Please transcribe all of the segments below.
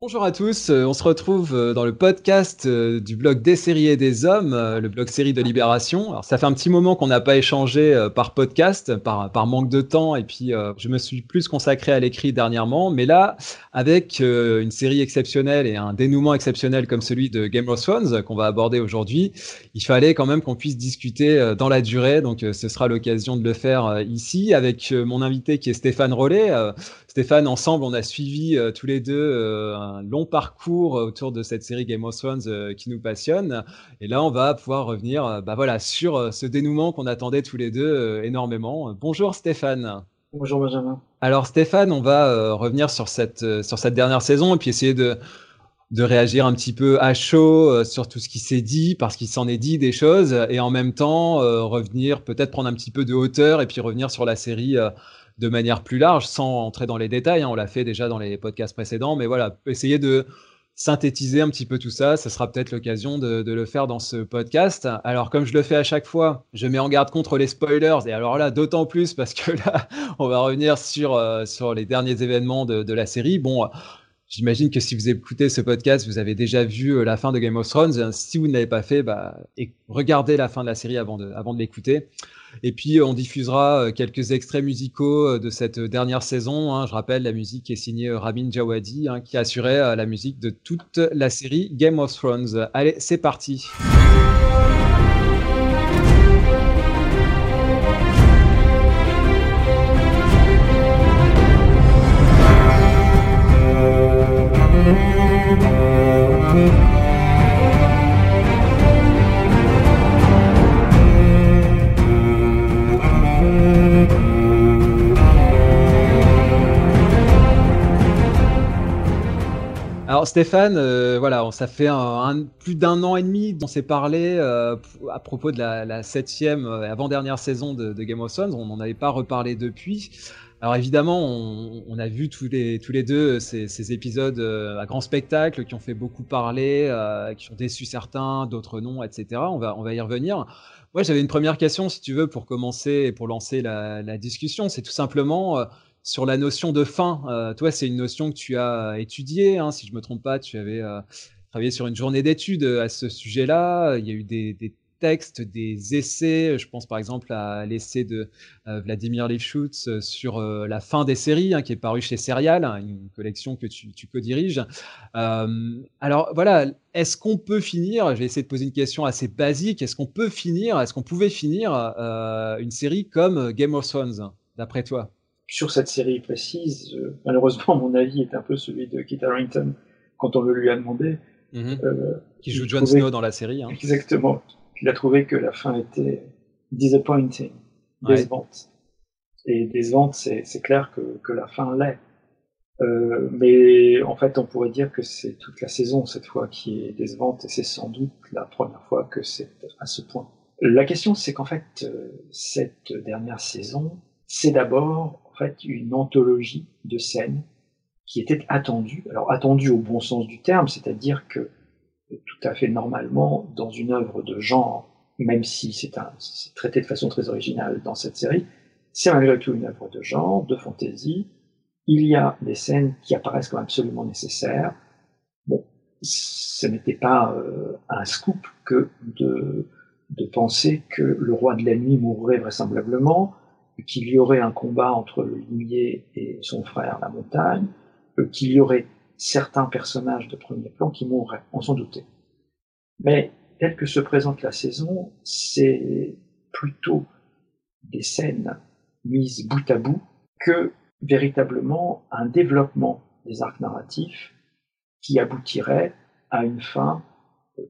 Bonjour à tous, euh, on se retrouve euh, dans le podcast euh, du blog des séries et des hommes, le blog série de Libération. Alors, ça fait un petit moment qu'on n'a pas échangé par podcast, par, par manque de temps, et puis je me suis plus consacré à l'écrit dernièrement. Mais là, avec une série exceptionnelle et un dénouement exceptionnel comme celui de Game of Thrones qu'on va aborder aujourd'hui, il fallait quand même qu'on puisse discuter dans la durée. Donc ce sera l'occasion de le faire ici avec mon invité qui est Stéphane Rollet. Stéphane, ensemble, on a suivi euh, tous les deux euh, un long parcours autour de cette série Game of Thrones euh, qui nous passionne. Et là, on va pouvoir revenir bah voilà, sur ce dénouement qu'on attendait tous les deux énormément. Bonjour Stéphane. Bonjour Benjamin. Alors Stéphane, on va revenir sur cette, sur cette dernière saison et puis essayer de, de réagir un petit peu à chaud sur tout ce qui s'est dit, parce qu'il s'en est dit des choses, et en même temps revenir, peut-être prendre un petit peu de hauteur et puis revenir sur la série de manière plus large, sans entrer dans les détails. Hein. on l'a fait déjà dans les podcasts précédents, mais voilà, essayer de synthétiser un petit peu tout ça. Ce sera peut-être l'occasion de, le faire dans ce podcast. Alors, comme je le fais à chaque fois, je mets en garde contre les spoilers. Et alors là, d'autant plus parce que là, on va revenir sur, euh, les derniers événements de, la série. Bon, J'imagine que si vous écoutez ce podcast, vous avez déjà vu euh, la fin de Game of Thrones. Si vous ne l'avez pas fait, bah, regardez la fin de la série avant de l'écouter. Et puis, on diffusera euh, quelques extraits musicaux euh, de cette dernière saison. Hein. Je rappelle, la musique est signée Ramin Djawadi, hein, qui assurait la musique de toute la série Game of Thrones. Allez, c'est parti. Alors Stéphane, euh, voilà, ça fait plus d'un an et demi qu'on s'est parlé euh, à propos de la, septième, euh, avant-dernière saison de, Game of Thrones. On n'en avait pas reparlé depuis. Alors évidemment, on, a vu tous les, tous les deux ces, épisodes à grand spectacle qui ont fait beaucoup parler, qui ont déçu certains, d'autres non, etc. On va, on va y revenir. Moi, j'avais une première question, si tu veux, pour commencer et pour lancer la, la discussion. C'est tout simplement sur la notion de fin, euh, toi, c'est une notion que tu as étudiée. Hein, si je me trompe pas, tu avais euh, travaillé sur une journée d'études euh, à ce sujet-là. Il y a eu des, textes, des essais. Je pense par exemple à l'essai de Vladimir Lifshutz sur la fin des séries, hein, qui est paru chez Serial, hein, une collection que tu, tu co-diriges. alors voilà, est-ce qu'on peut finir Je vais essayer de poser une question assez basique. Est-ce qu'on peut finir Est-ce qu'on pouvait finir une série comme Game of Thrones, d'après toi? Sur cette série précise, euh, malheureusement, mon avis est un peu celui de Kit Harington quand on le lui a demandé. Mhm. Euh, qui joue Jon Snow dans la série. Hein. Exactement. Il a trouvé que la fin était disappointing, décevante. Et décevante, c'est clair que, que, la fin l'est. Euh, mais en fait, on pourrait dire que c'est toute la saison cette fois qui est décevante, et c'est sans doute la première fois que c'est à ce point. La question, c'est qu'en fait, cette dernière saison, c'est d'abord une anthologie de scènes qui était attendue, alors attendue au bon sens du terme, c'est-à-dire que tout à fait normalement, dans une œuvre de genre, même si c'est traité de façon très originale dans cette série, c'est malgré tout une œuvre de genre, de fantaisie. Il y a des scènes qui apparaissent comme absolument nécessaires. Bon, ce n'était pas euh, un scoop que de, de penser que le roi de la nuit mourrait vraisemblablement, qu'il y aurait un combat entre le limier et son frère la montagne, euh, qu'il y aurait certains personnages de premier plan qui mourraient, on s'en doutait. Mais tel que se présente la saison, c'est plutôt des scènes mises bout à bout que véritablement un développement des arcs narratifs qui aboutirait à une fin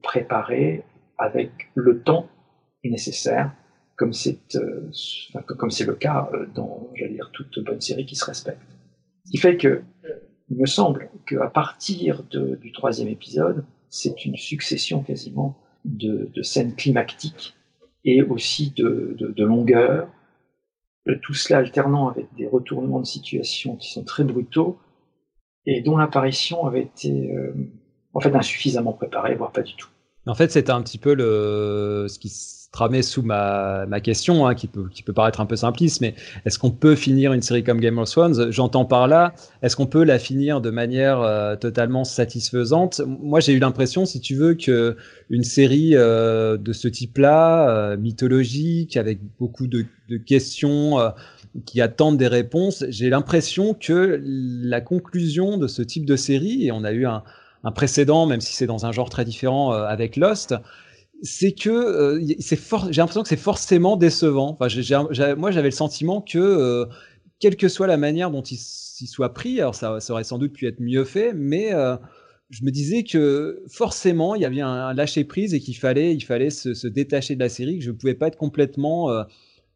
préparée avec le temps nécessaire comme c'est euh, comme c'est le cas euh, dans toute bonne série qui se respecte. Ce qui fait que il me semble qu'à partir du troisième épisode, c'est une succession quasiment de, scènes climactiques et aussi de, de, longueur, euh, tout cela alternant avec des retournements de situation qui sont très brutaux et dont l'apparition avait été en fait insuffisamment préparée, voire pas du tout. En fait, c'était un petit peu le, ce qui tramait sous ma, question, hein, qui, peut, qui peut paraître un peu simpliste, mais est-ce qu'on peut finir une série comme Game of Thrones? J'entends par là, est-ce qu'on peut la finir de manière euh, totalement satisfaisante? Moi, j'ai eu l'impression, si tu veux, que une série euh, de ce type-là, euh, mythologique, avec beaucoup de, questions qui attendent des réponses, j'ai l'impression que la conclusion de ce type de série, et on a eu un précédent, même si c'est dans un genre très différent avec Lost, c'est que euh, j'ai l'impression que c'est forcément décevant. Moi, j'avais le sentiment que, euh, quelle que soit la manière dont il, soit pris, alors ça, aurait sans doute pu être mieux fait, mais euh, je me disais que forcément, il y avait un, lâcher prise et qu'il fallait, il fallait se, détacher de la série, que je ne pouvais pas être complètement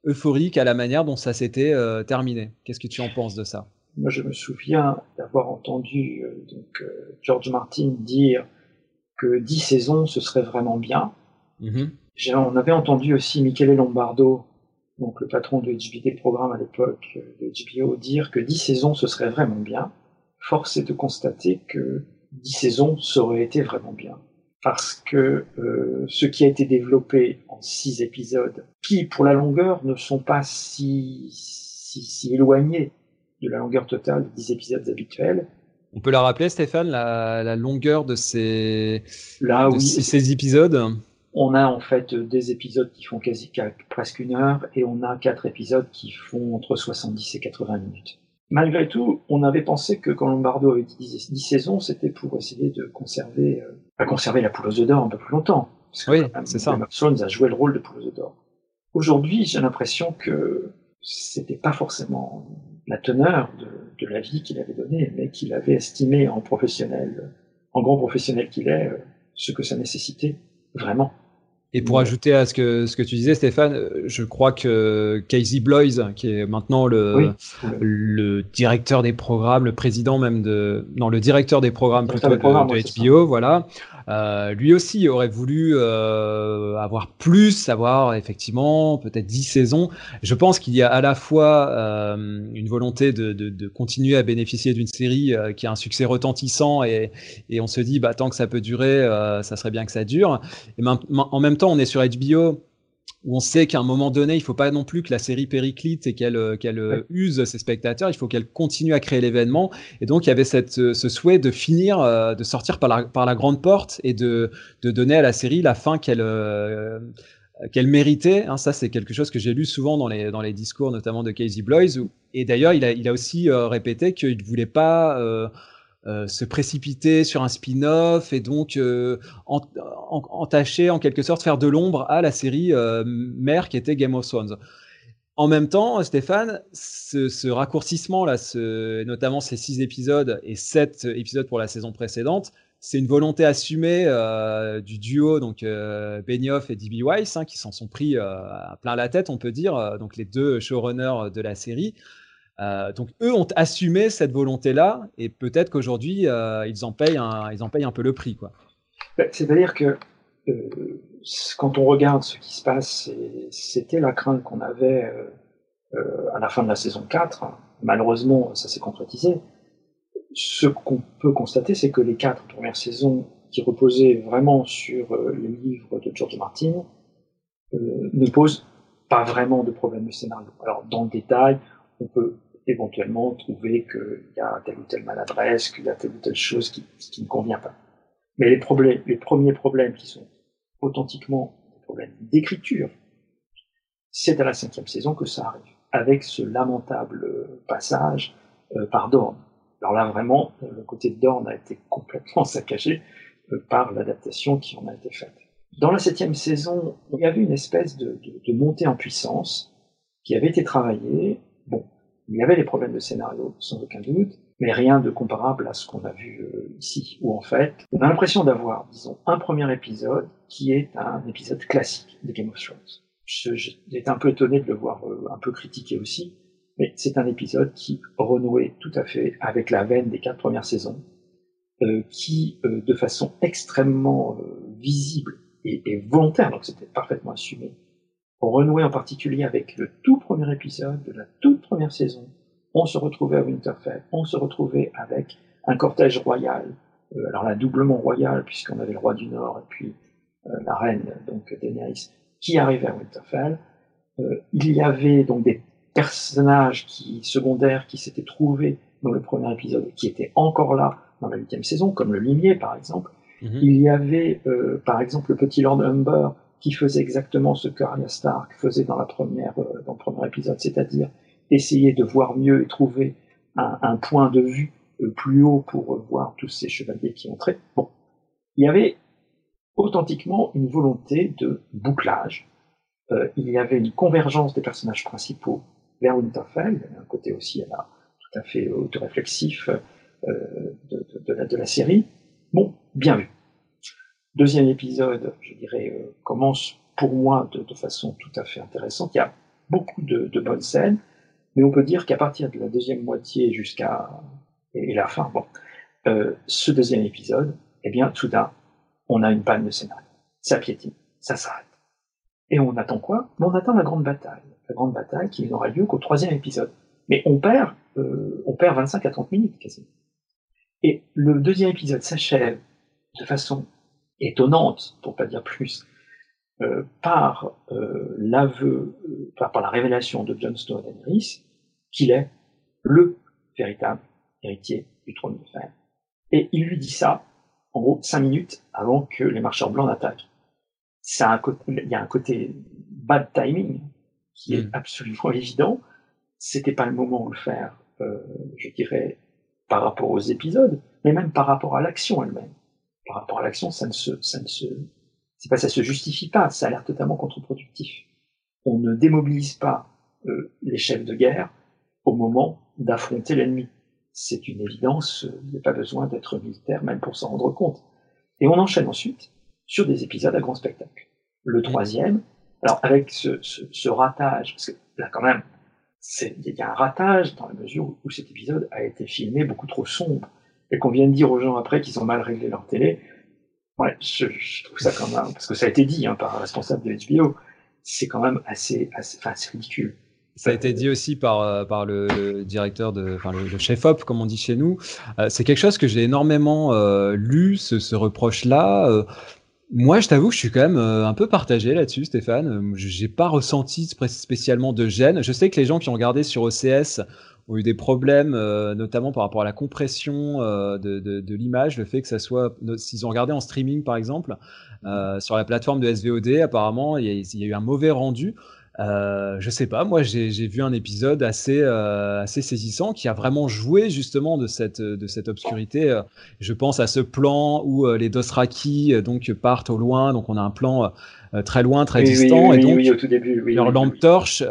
euphorique à la manière dont ça s'était terminé. Qu'est-ce que tu en penses de ça? Moi, je me souviens d'avoir entendu George Martin dire que 10 saisons, ce serait vraiment bien. Mhm. On avait entendu aussi Michele Lombardo, donc le patron de HBO Programme à l'époque euh, de HBO, dire que 10 saisons ce serait vraiment bien. Force est de constater que 10 saisons ça aurait été vraiment bien. Parce que euh, ce qui a été développé en 6 épisodes, qui pour la longueur ne sont pas si, si, éloignés de la longueur totale des 10 épisodes habituels, on peut la rappeler, Stéphane, la, longueur de ces, Là, oui. ces épisodes? On a en fait des épisodes qui font quasi presque une heure et on a quatre épisodes qui font entre 70 et 80 minutes. Malgré tout, on avait pensé que quand Lombardo avait dit 10 saisons, c'était pour essayer de conserver, euh, conserver la poule aux d'or un peu plus longtemps. oui, c'est ça. Game a joué le rôle de poule aux d'or. Aujourd'hui, j'ai l'impression que c'était pas forcément la teneur de, de la vie qu'il avait donnée, mais qu'il avait estimé en professionnel, en grand professionnel qu'il est, euh, ce que ça nécessitait vraiment. Et pour ajouter à ce que, ce que tu disais, Stéphane, euh, je crois que Casey Bloys, qui est maintenant le, le directeur des programmes, le président même de, non, le directeur des programmes plutôt de, de HBO, voilà, euh, lui aussi aurait voulu euh, avoir plus, avoir effectivement peut-être 10 saisons. Je pense qu'il y a à la fois euh, une volonté de, de, de, continuer à bénéficier d'une série euh, qui a un succès retentissant et, et, on se dit bah tant que ça peut durer, euh, ça serait bien que ça dure. Et en même temps, on est sur HBO où on sait qu'à un moment donné, il faut pas non plus que la série périclite et qu'elle euh, qu'elle euh, use ses spectateurs, il faut qu'elle continue à créer l'événement. Et donc, il y avait cette, euh, ce souhait de finir, de sortir par la, par la grande porte et de, de donner à la série la fin qu'elle qu'elle méritait. Hein, ça, c'est quelque chose que j'ai lu souvent dans les, dans les discours, notamment de Casey Bloys. Et d'ailleurs, il a, il a aussi répété qu'il ne voulait pas euh, se précipiter sur un spin-off et donc euh, entacher en quelque sorte faire de l'ombre à la série euh, mère qui était Game of Thrones. En même temps, Stéphane, ce, raccourcissement là, ce, notamment ces six épisodes et sept épisodes pour la saison précédente, c'est une volonté assumée du duo donc Benioff et D.B. Weiss hein, qui s'en sont pris plein la tête, on peut dire, donc les deux showrunners de la série. Euh, donc eux ont assumé cette volonté-là et peut-être qu'aujourd'hui euh, ils en payent un, peu le prix. Ben, c'est-à-dire que euh, quand on regarde ce qui se passe, c'était la crainte qu'on avait à la fin de la saison 4. Malheureusement, ça s'est concrétisé. Ce qu'on peut constater, c'est que les quatre premières saisons qui reposaient vraiment sur les livres de George Martin ne posent pas vraiment de problème de scénario. Alors, dans le détail, on peut éventuellement trouver qu'il y a telle ou telle maladresse, qu'il y a telle ou telle chose qui, ne convient pas. Mais les problèmes, les premiers problèmes qui sont authentiquement des problèmes d'écriture, c'est à la cinquième saison que ça arrive, avec ce lamentable passage euh, par Dorn. Alors là, vraiment, le côté de Dorn a été complètement saccagé euh, par l'adaptation qui en a été faite. Dans la septième saison, il y avait une espèce de, de montée en puissance qui avait été travaillée. Bon, il y avait des problèmes de scénario, sans aucun doute, mais rien de comparable à ce qu'on a vu euh, ici, où en fait, on a l'impression d'avoir, disons, un premier épisode qui est un épisode classique de Game of Thrones. Été un peu étonné de le voir euh, un peu critiqué aussi, mais c'est un épisode qui renouait tout à fait avec la veine des quatre premières saisons, euh, qui, de façon extrêmement visible et, et volontaire, donc c'était parfaitement assumé, on renouait en particulier avec le tout premier épisode de la toute première saison. On se retrouvait à Winterfell, on se retrouvait avec un cortège royal, euh, alors là doublement royal puisqu'on avait le roi du Nord et puis euh, la reine donc Daenerys qui arrivait à Winterfell. Euh, il y avait donc des personnages qui, secondaires qui s'étaient trouvés dans le premier épisode qui étaient encore là dans la huitième saison, comme le limier par exemple. Mhm. Il y avait par exemple le petit Lord Humber qui faisait exactement ce que Arya Stark faisait dans, la première, euh, dans le premier épisode, c'est-à-dire essayer de voir mieux et trouver un, point de vue euh, plus haut pour voir tous ces chevaliers qui entraient. Bon, il y avait authentiquement une volonté de bouclage. Euh, il y avait une convergence des personnages principaux vers Winterfell, un côté aussi là, tout à fait autoréflexif euh, de, de, la, de, la, série. Bon, bien vu. Deuxième épisode, je dirais, euh, commence pour moi de, de, façon tout à fait intéressante. Il y a beaucoup de, de bonnes scènes, mais on peut dire qu'à partir de la deuxième moitié jusqu'à et, la fin, bon, euh, ce deuxième épisode, eh bien, soudain, on a une panne de scénario. Ça piétine, ça s'arrête. Et on attend quoi? On attend la grande bataille. La grande bataille qui n'aura lieu qu'au troisième épisode. Mais on perd, euh, on perd 25 à 30 minutes quasiment. Et le deuxième épisode s'achève de façon étonnante, pour pas dire plus, euh, par euh, l'aveu, euh, par, par, la révélation de Jon Snow à Daenerys qu'il est le véritable héritier du trône de fer. Et il lui dit ça, en gros, cinq minutes avant que les marcheurs blancs n'attaquent. Ça il y a un côté bad timing qui est mm. absolument évident. C'était pas le moment de le faire, euh, je dirais, par rapport aux épisodes, mais même par rapport à l'action elle-même. Par rapport à l'action, ça ne se, ça ne se, c'est pas ça se justifie pas, ça a l'air totalement contre-productif. On ne démobilise pas euh, les chefs de guerre au moment d'affronter l'ennemi c'est une évidence, il n'y a pas besoin d'être militaire même pour s'en rendre compte. Et on enchaîne ensuite sur des épisodes à grand spectacle. Le troisième, alors avec ce, ce, ce ratage, parce que là quand même, il y a un ratage dans la mesure où, cet épisode a été filmé beaucoup trop sombre, et qu'on vient de dire aux gens après qu'ils ont mal réglé leur télé, ouais, je, trouve ça quand même, parce que ça a été dit hein, par un responsable de HBO, c'est quand même assez, assez, c'est ridicule. Ça a été dit aussi par, euh, par le, directeur, de, enfin le, chef-op, comme on dit chez nous. Euh, c'est quelque chose que j'ai énormément euh, lu, ce, ce reproche-là. moi, je t'avoue que je suis quand même un peu partagé là-dessus, Stéphane. J'ai pas ressenti spécialement de gêne. Je sais que les gens qui ont regardé sur OCS ont eu des problèmes, notamment par rapport à la compression de, de, de l'image, le fait que ça soit, s'ils ont regardé en streaming par exemple, sur la plateforme de SVOD, apparemment, il y, a, il y a eu un mauvais rendu. Euh, je sais pas, moi j'ai vu un épisode assez, euh, assez saisissant qui a vraiment joué justement de cette, de cette obscurité. Euh, je pense à ce plan où euh, les Dosraki donc partent au loin, donc on a un plan très loin, très distant, et donc au tout début, leur lampe torche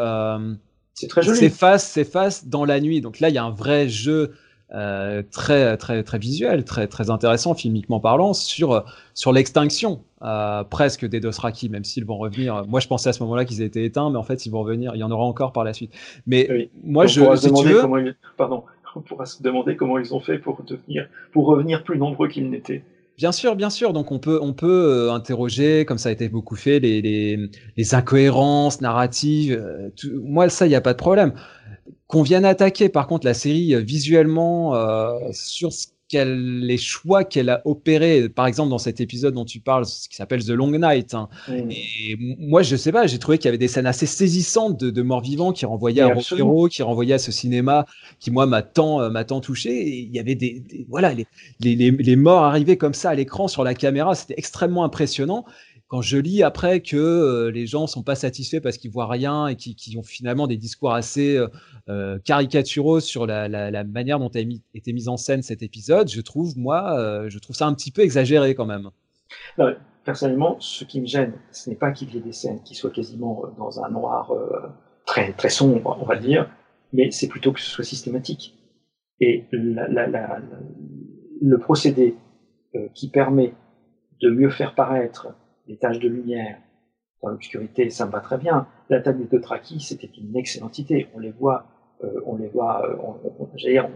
s'efface dans la nuit. Donc là il y a un vrai jeu euh, très très très visuel, très très intéressant filmiquement parlant sur sur l'extinction euh, presque des Dothraki, même s'ils vont revenir. Moi, je pensais à ce moment-là qu'ils étaient éteints, mais en fait, ils vont revenir. Il y en aura encore par la suite. Mais moi, je si tu veux, pardon, on pourra se demander comment ils ont fait pour devenir, pour revenir plus nombreux qu'ils n'étaient. Bien sûr, bien sûr. Donc on peut, on peut euh, interroger, comme ça a été beaucoup fait, les, les, les incohérences narratives. moi, ça, il n'y a pas de problème qu'on vienne attaquer par contre la série euh, visuellement euh, sur ce les choix qu'elle a opérés, par exemple dans cet épisode dont tu parles, ce qui s'appelle The Long Night. Hein. Et moi, je sais pas, j'ai trouvé qu'il y avait des scènes assez saisissantes de, de morts vivants qui renvoyaient à Rockero, qui renvoyaient à ce cinéma qui moi m'a tant, euh, m'a tant touché. Et il y avait des, voilà, les, les, les morts arrivaient comme ça à l'écran sur la caméra, c'était extrêmement impressionnant quand je lis après que euh, les gens sont pas satisfaits parce qu'ils voient rien et qui, ont finalement des discours assez euh, euh, caricaturaux sur la, manière dont a été mis en scène cet épisode, je trouve moi, je trouve ça un petit peu exagéré quand même. personnellement, ce qui me gêne, ce n'est pas qu'il y ait des scènes qui soient quasiment dans un noir très très sombre, on va dire, mais c'est plutôt que ce soit systématique. Et le procédé qui permet de mieux faire paraître les taches de lumière dans l'obscurité, ça me va très bien. La table des Dothraki, c'était une excellente idée. On les voit, euh, on les voit, euh, on,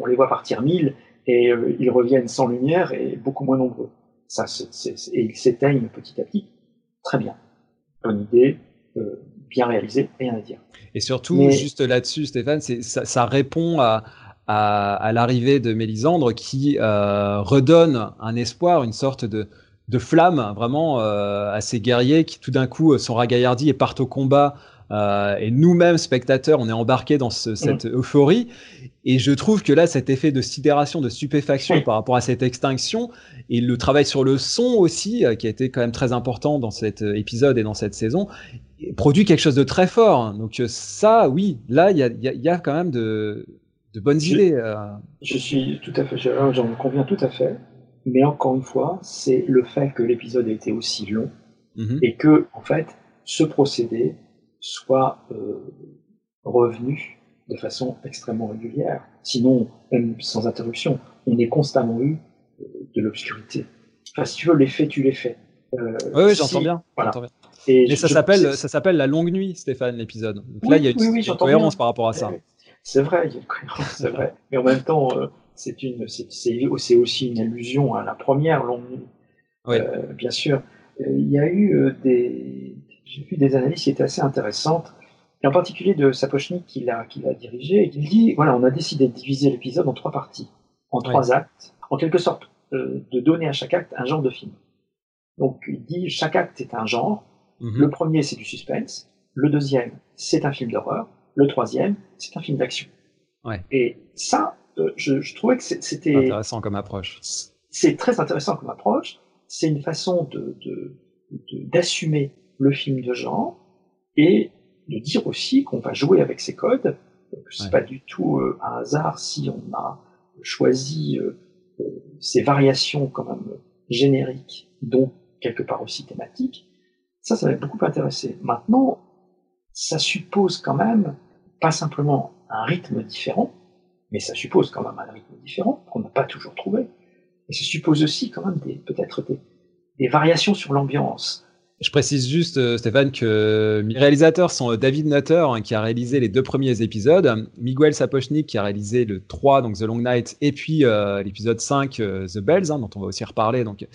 on, les voit partir mille et euh, ils reviennent sans lumière et beaucoup moins nombreux. Ça, et ils s'éteignent petit à petit. Très bien. Bonne idée, bien réalisée, rien à dire. Et surtout, juste là-dessus, Stéphane, ça, ça, répond à, à, à l'arrivée de Mélisandre qui redonne un espoir, une sorte de, de flammes, vraiment assez guerriers, qui tout d'un coup sont ragaillardis et partent au combat euh, et nous-mêmes, spectateurs, on est embarqués dans cette mm. euphorie. Et je trouve que là, cet effet de sidération, de stupéfaction par rapport à cette extinction, et le travail sur le son aussi, euh, qui a été quand même très important dans cet euh, épisode et dans cette saison, produit quelque chose de très fort. Donc ça, oui, là, il y a, quand même de, bonnes idées. Je suis tout à fait, j'en conviens tout à fait. Mais encore une fois, c'est le fait que l'épisode a été aussi long mm-hmm. et que, en fait, ce procédé soit euh, revenu de façon extrêmement régulière. Sinon, même sans interruption, on est constamment eu euh, de l'obscurité. Enfin, si tu veux, les faits, tu les fais. Euh, oui, j'entends bien. Et Mais ça s'appelle ça s'appelle la longue nuit, Stéphane, l'épisode. Donc là, il y a une, cohérence par rapport à ça. C'est vrai, il y a une cohérence, c'est vrai. Mais en même temps, c'est une, c'est aussi une allusion à la première longue nuit. bien sûr, il y a eu des, j'ai vu des analyses qui étaient assez intéressantes, et en particulier de Sapochnik qui l'a, qui l'a dirigé, et qui dit voilà, on a décidé de diviser l'épisode en trois parties, en trois actes, en quelque sorte euh, de donner à chaque acte un genre de film. Donc il dit chaque acte est un genre. Mhm. Le premier c'est du suspense, le deuxième c'est un film d'horreur, le troisième c'est un film d'action. Ouais. Et ça, euh, je, je, trouvais que c'était intéressant comme approche. C'est très intéressant comme approche. C'est une façon de, de, d'assumer le film de genre et de dire aussi qu'on va jouer avec ces codes, c'est pas du tout euh, un hasard si on a choisi euh, euh, ces variations quand même génériques, dont quelque part aussi thématiques. Ça, ça va beaucoup intéresser. Maintenant, ça suppose quand même pas simplement un rythme différent, mais ça suppose quand même un rythme différent qu'on n'a pas toujours trouvé. Et ça suppose aussi quand même peut-être des, des variations sur l'ambiance, je précise juste, euh, Stéphane, que mes réalisateurs sont euh, David Nutter, hein, qui a réalisé les deux premiers épisodes, Miguel Sapochnik, qui a réalisé le 3, donc The Long Night, et puis euh, l'épisode 5, The Bells, hein, dont on va aussi reparler, donc,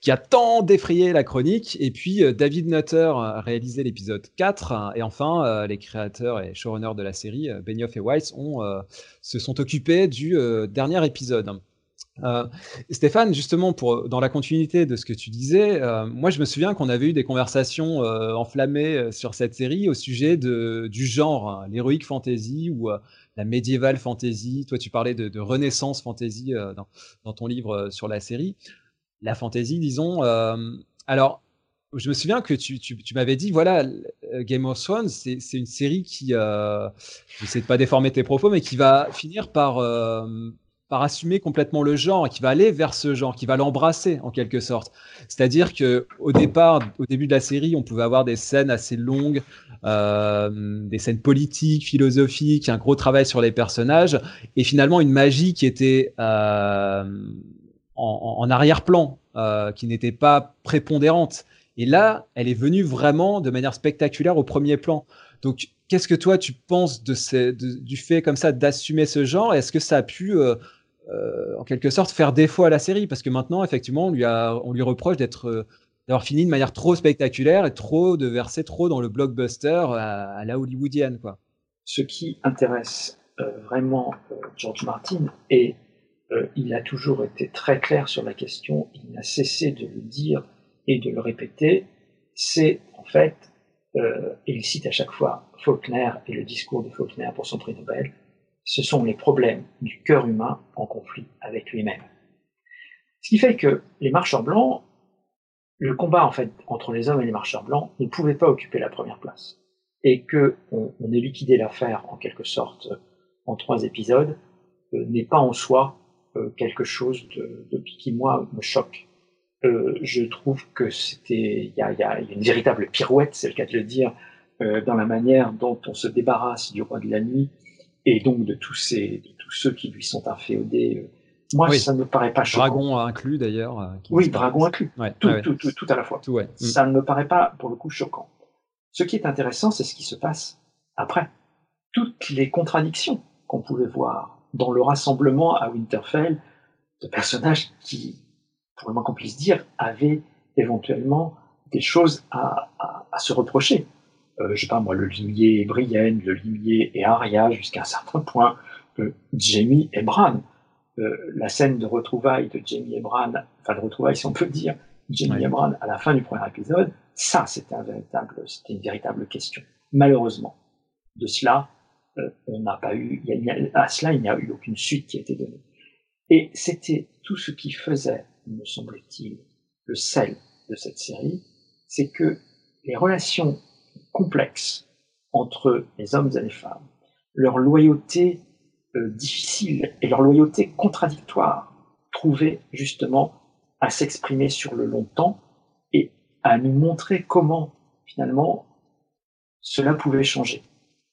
qui a tant défrayé la chronique, et puis David Nutter a réalisé l'épisode 4, hein, et enfin, les créateurs et showrunners de la série, Benioff et Weiss, ont, se sont occupés du dernier épisode. Euh, Stéphane, justement, dans la continuité de ce que tu disais, euh, moi je me souviens qu'on avait eu des conversations euh, enflammées sur cette série au sujet du genre, hein, l'héroïque fantasy ou la médiévale fantasy. Toi, tu parlais de, renaissance fantasy dans, ton livre sur la série. La fantasy, disons. alors, je me souviens que tu, m'avais dit, voilà, Game of Thrones, c'est une série qui, euh, sais de pas déformer tes propos, mais qui va finir par par assumer complètement le genre, qui va aller vers ce genre, qui va l'embrasser en quelque sorte. C'est-à-dire que au départ, au début de la série, on pouvait avoir des scènes assez longues, euh, des scènes politiques, philosophiques, un gros travail sur les personnages, et finalement une magie qui était euh, en, arrière-plan, euh, qui n'était pas prépondérante. Et là, elle est venue vraiment de manière spectaculaire au premier plan. Donc, qu'est-ce que toi tu penses du fait comme ça d'assumer ce genre? Est-ce que ça a pu en quelque sorte faire défaut à la série parce que maintenant effectivement on lui reproche d'être euh, d'avoir fini de manière trop spectaculaire et trop de verser trop dans le blockbuster à, la hollywoodienne. Ce qui intéresse euh, vraiment George Martin et il a toujours été très clair sur la question, il n'a cessé de le dire et de le répéter, c'est en fait, et il cite à chaque fois Faulkner et le discours de Faulkner pour son prix Nobel, ce sont les problèmes du cœur humain en conflit avec lui-même. Ce qui fait que les marcheurs blancs, le combat en fait entre les hommes et les marcheurs blancs ne pouvait pas occuper la première place. Et que on, ait liquidé l'affaire en quelque sorte en trois épisodes euh, n'est pas en soi euh, quelque chose de, qui moi me choque. Euh, je trouve que c'était il y a, une véritable pirouette, c'est le cas de le dire, dans la manière dont on se débarrasse du roi de la nuit et donc de tous ces, de tous ceux qui lui sont inféodés. Euh, moi, ça ne me paraît pas choquant. Dragon inclus d'ailleurs. Euh, oui, Dragon inclus. tout, tout, tout, tout, à la fois. Mm. Ça ne me paraît pas, pour le coup, choquant. Ce qui est intéressant, c'est ce qui se passe après. Toutes les contradictions qu'on pouvait voir dans le rassemblement à Winterfell de personnages qui, pour le moins qu'on puisse dire, avaient éventuellement des choses à, à, à se reprocher euh, je sais pas moi, le limier Brienne, le limier et Arya jusqu'à un certain point, euh, Jamie et Bran. Euh, la scène de retrouvailles de Jamie et Bran, enfin de retrouvailles si on peut dire, Jamie ouais. à la fin du premier épisode, ça, c'était un véritable, c'était une véritable question. Malheureusement, de cela, euh, on n'a pas eu, à cela, il n'y a eu aucune suite qui a été donnée. Et c'était tout ce qui faisait, me semble-t-il, le sel de cette série, c'est que les relations complexes entre les hommes et les femmes, leur loyauté euh, difficile et leur loyauté contradictoire trouvaient justement à s'exprimer sur le long temps et à nous montrer comment finalement cela pouvait changer,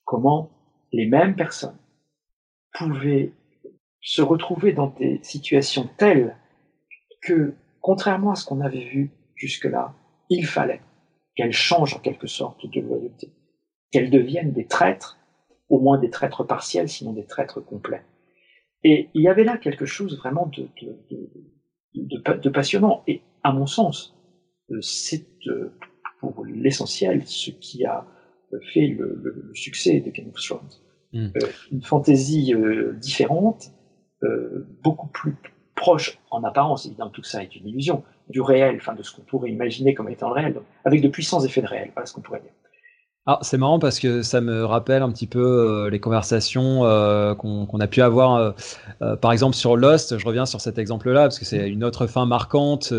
comment les mêmes personnes pouvaient se retrouver dans des situations telles que, contrairement à ce qu'on avait vu jusque-là, il fallait qu'elles changent en quelque sorte de loyauté, qu'elles deviennent des traîtres, au moins des traîtres partiels, sinon des traîtres complets. Et il y avait là quelque chose vraiment de, de, passionnant. Et à mon sens, euh, c'est euh, pour l'essentiel ce qui a fait le, succès de Game of Thrones. Hmm. Euh, une fantaisie différente, beaucoup plus proche en apparence, évidemment tout ça est une illusion, du réel, enfin de ce qu'on pourrait imaginer comme étant le réel, avec de puissants effets de réel, voilà ce qu'on pourrait dire. Alors c'est marrant parce que ça me rappelle un petit peu euh, les conversations euh, qu'on a pu avoir, euh, par exemple sur Lost. Je reviens sur cet exemple-là parce que c'est une autre fin marquante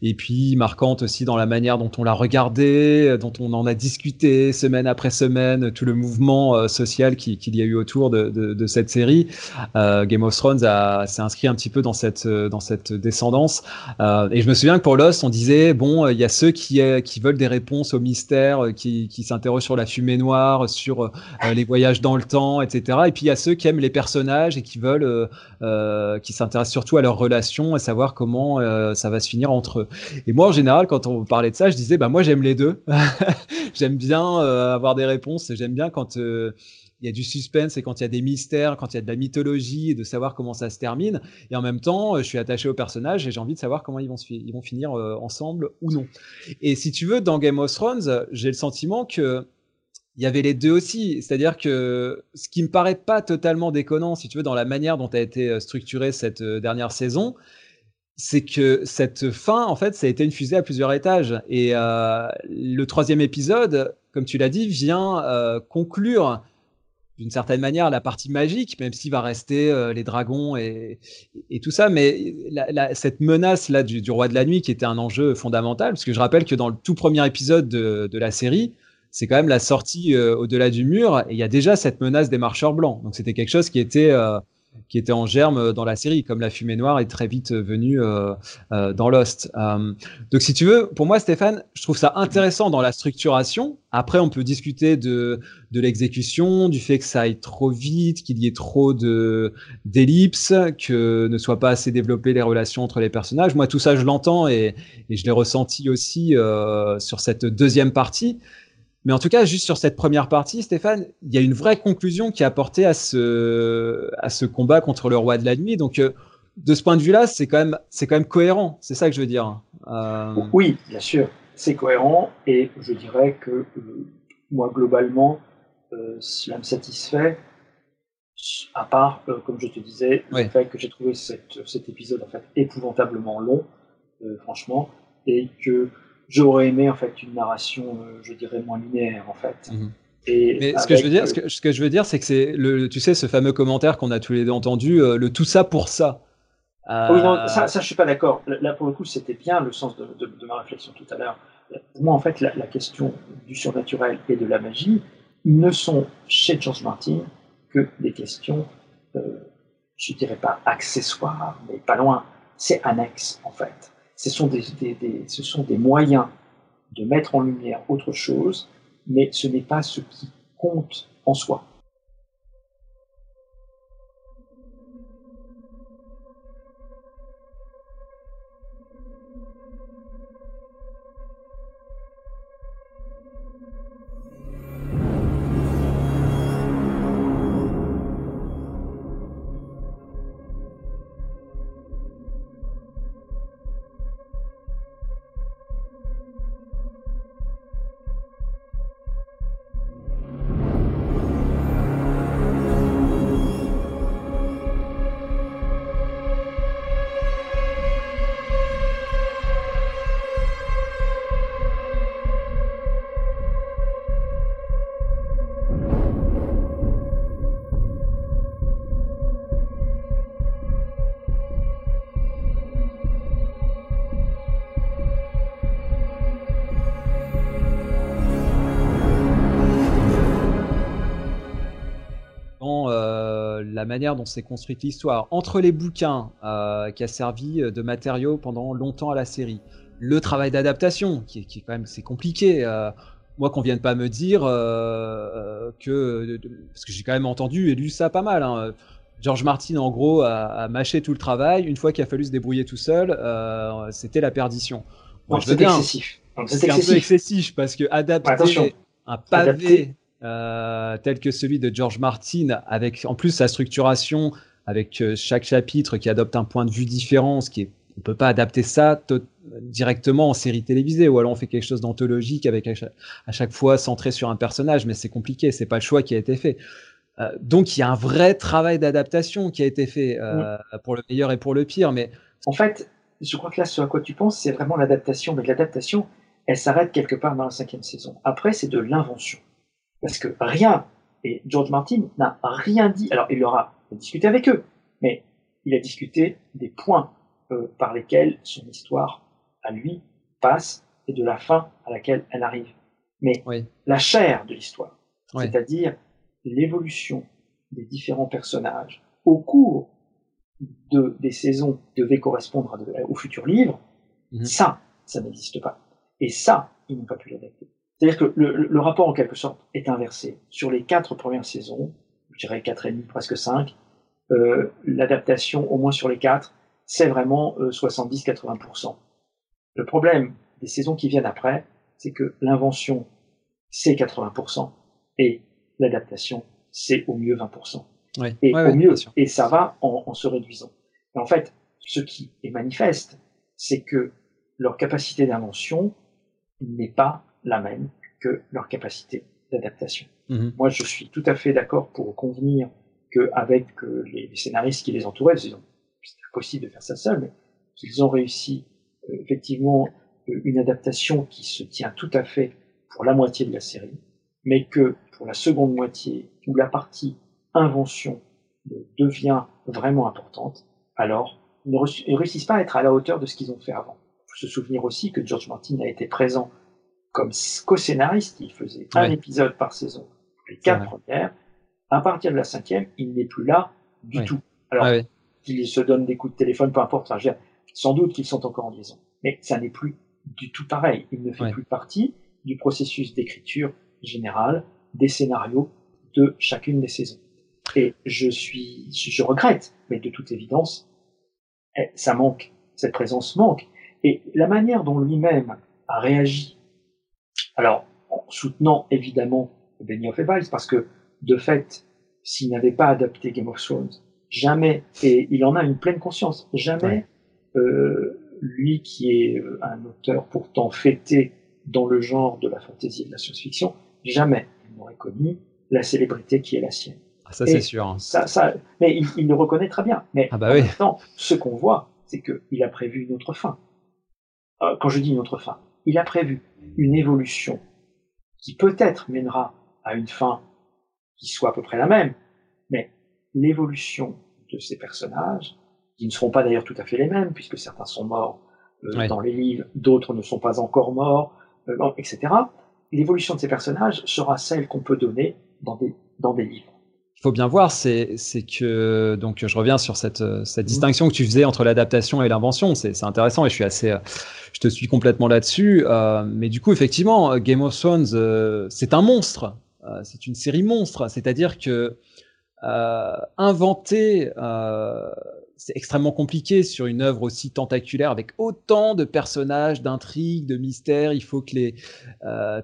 et puis marquante aussi dans la manière dont on l'a regardé, dont on en a discuté semaine après semaine, tout le mouvement social qu'il qui y a eu autour de, de, de cette série. Game of Thrones s'est inscrit un petit peu dans cette dans cette descendance. et je me souviens que pour Lost, on disait bon, il y a ceux qui qui veulent des réponses aux mystères, qui, qui s'interrogent sur la fumée noire, sur euh, les voyages dans le temps, etc. Et puis il y a ceux qui aiment les personnages et qui veulent, euh, euh, qui s'intéressent surtout à leurs relations et savoir comment ça va se finir entre eux. Et moi, en général, quand on parlait de ça, je disais, bah moi j'aime les deux. j'aime bien avoir des réponses. J'aime bien quand il y a du suspense et quand il y a des mystères, quand il y a de la mythologie et de savoir comment ça se termine. Et en même temps, je suis attaché au personnage et j'ai envie de savoir comment ils vont, ils vont finir ensemble ou non. Et si tu veux, dans Game of Thrones, j'ai le sentiment que il y avait les deux aussi. C'est-à-dire que ce qui me paraît pas totalement déconnant, si tu veux, dans la manière dont a été euh, structurée cette euh, dernière saison, c'est que cette fin, en fait, ça a été une fusée à plusieurs étages. Et euh, le troisième épisode, comme tu l'as dit, vient conclure d'une certaine manière la partie magique, même s'il va rester les dragons et, et, tout ça. Mais cette menace là du, roi de la nuit, qui était un enjeu fondamental, parce que je rappelle que dans le tout premier épisode de, de la série, c'est quand même la sortie euh, au-delà du mur et il y a déjà cette menace des marcheurs blancs. Donc c'était quelque chose qui était euh, qui était en germe dans la série, comme la fumée noire est très vite venue euh, euh, dans Lost. Euh, donc si tu veux, pour moi Stéphane, je trouve ça intéressant dans la structuration. Après, on peut discuter de, de l'exécution, du fait que ça aille trop vite, qu'il y ait trop de d'ellipses, que ne soient pas assez développées les relations entre les personnages. Moi, tout ça, je l'entends et, je l'ai ressenti aussi sur cette deuxième partie. Mais en tout cas, juste sur cette première partie, Stéphane, il y a une vraie conclusion qui est apportée à ce, à ce combat contre le roi de la nuit. Donc, euh, de ce point de vue-là, c'est quand même, c'est quand même cohérent. C'est ça que je veux dire. Euh... Oui, bien sûr, c'est cohérent. Et je dirais que euh, moi, globalement, cela me satisfait. À part, comme je te disais, oui. le fait que j'ai trouvé cette, cet épisode en fait épouvantablement long, franchement, et que j'aurais aimé en fait une narration, euh, je dirais moins linéaire en fait. Mmh. Et Mais ce que je veux dire, ce que, ce que je veux dire, c'est que c'est le, tu sais, ce fameux commentaire qu'on a tous les deux entendu, euh, le tout ça pour ça. Euh... Oui, non, ça, ça, je suis pas d'accord. Là, pour le coup, c'était bien le sens de, de, de, ma réflexion tout à l'heure. Pour moi, en fait, la, la, question du surnaturel et de la magie ne sont chez George Martin que des questions, euh, je dirais pas accessoires, mais pas loin. C'est annexe, en fait ce sont des, moyens de mettre en lumière autre chose, mais ce n'est pas ce qui compte en soi. La manière dont c'est construite l'histoire, entre les bouquins qui a servi de matériau pendant longtemps à la série, le travail d'adaptation qui, est quand même c'est compliqué. moi, qu'on vienne pas me dire que parce que j'ai quand même entendu et lu ça pas mal. Hein, George Martin, en gros, a, mâché tout le travail. Une fois qu'il a fallu se débrouiller tout seul, c'était la perdition. c'est excessif. C'est un peu excessif parce que adapter un pavé euh, tel que celui de George Martin, avec en plus sa structuration, avec euh, chaque chapitre qui adopte un point de vue différent, ce qui est, on peut pas adapter ça directement en série télévisée, ou alors on fait quelque chose d'anthologique avec à chaque, fois centré sur un personnage, mais c'est compliqué, c'est pas le choix qui a été fait. Euh, donc il y a un vrai travail d'adaptation qui a été fait pour le meilleur et pour le pire, mais en fait, je crois que là, ce à quoi tu penses, c'est vraiment l'adaptation, mais l'adaptation, elle s'arrête quelque part dans la cinquième saison. Après, c'est de l'invention. Parce que rien, et George Martin n'a rien dit, alors il aura discuté avec eux, mais il a discuté des points euh, par lesquels son histoire, à lui, passe et de la fin à laquelle elle arrive. Mais la chair de l'histoire, c'est-à-dire l'évolution des différents personnages au cours de, des saisons devait correspondre au futur livre, mhm. ça, ça n'existe pas. Et ça, ils n'ont pas pu l'adapter. C'est-à-dire que le, rapport, en quelque sorte, est inversé. Sur les quatre premières saisons, je dirais quatre et demi, presque cinq, euh, l'adaptation, au moins sur les quatre, c'est vraiment 70-80%. Euh, le problème des saisons qui viennent après, c'est que l'invention, c'est 80%, et l'adaptation, c'est au mieux 20%. et au mieux, et ça va en, en se réduisant. Et en fait, ce qui est manifeste, c'est que leur capacité d'invention n'est pas la même que leur capacité d'adaptation. Mhm. Moi, je suis tout à fait d'accord pour convenir qu'avec euh, les, scénaristes qui les entouraient, c'est impossible de faire ça seul, mais qu'ils ont réussi euh, effectivement euh, une adaptation qui se tient tout à fait pour la moitié de la série, mais que pour la seconde moitié, où la partie invention devient vraiment importante, alors ils ne réussissent pas à être à la hauteur de ce qu'ils ont fait avant. Il faut se souvenir aussi que George Martin a été présent comme co-scénariste, il faisait un épisode par saison, les quatre premières. À partir de la cinquième, il n'est plus là du tout. Alors, qu'il se donne des coups de téléphone, peu importe, sans doute qu'ils sont encore en liaison. Mais ça n'est plus du tout pareil. Il ne fait plus partie du processus d'écriture générale des scénarios de chacune des saisons. Et je suis, je regrette, mais de toute évidence, eh, ça manque. Cette présence manque. Et la manière dont lui-même a réagi alors, en soutenant évidemment Benioff et Weiss, parce que de fait, s'il n'avait pas adapté Game of Thrones, jamais, et il en a une pleine conscience, jamais euh, lui qui est euh, un auteur pourtant fêté dans le genre de la fantasy et de la science-fiction, jamais il n'aurait connu la célébrité qui est la sienne. Ah, ça c'est sûr. Hein. Ça, ça, mais il, le reconnaît très bien. Mais ah bah en même temps, ce qu'on voit, c'est qu'il a prévu une autre fin. Euh, quand je dis une autre fin, il a prévu une évolution qui peut-être mènera à une fin qui soit à peu près la même, mais l'évolution de ces personnages, qui ne seront pas d'ailleurs tout à fait les mêmes, puisque certains sont morts euh, dans les livres, d'autres ne sont pas encore morts, euh, etc. L'évolution de ces personnages sera celle qu'on peut donner dans des, dans des livres faut bien voir, c'est que donc je reviens sur cette, cette mmh. distinction que tu faisais entre l'adaptation et l'invention. C'est intéressant et je suis assez, je te suis complètement là-dessus. Euh, mais du coup, effectivement, Game of Thrones, euh, c'est un monstre. Euh, c'est une série monstre. C'est-à-dire que inventer, c'est extrêmement compliqué sur une œuvre aussi tentaculaire avec autant de personnages, d'intrigues, de mystères. Il faut que les,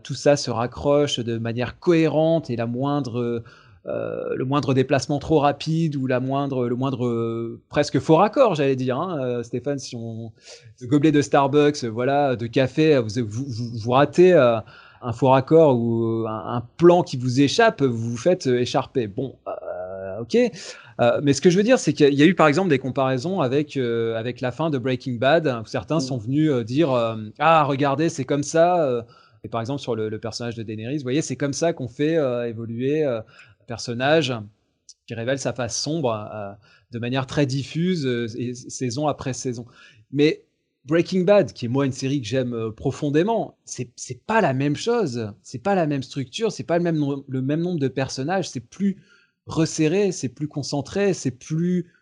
tout ça se raccroche de manière cohérente et la moindre euh, le moindre déplacement trop rapide ou la moindre, le moindre euh, presque faux raccord, j'allais dire. Hein, euh, Stéphane, si on gobelet de Starbucks, voilà, de café, vous vous, vous, ratez un faux raccord ou un, plan qui vous échappe, vous vous faites écharper. Bon, ok. mais ce que je veux dire, c'est qu'il y a eu par exemple des comparaisons avec avec la fin de Breaking Bad. Où certains mm. sont venus dire ah regardez c'est comme ça. et par exemple sur le, le, personnage de Daenerys, vous voyez c'est comme ça qu'on fait évoluer personnage qui révèle sa face sombre euh, de manière très diffuse, euh, saison après saison. Mais Breaking Bad, qui est moi une série que j'aime euh, profondément, c'est pas la même chose, c'est pas la même structure, c'est pas le même, le même nombre de personnages, c'est plus resserré, c'est plus concentré, c'est plus,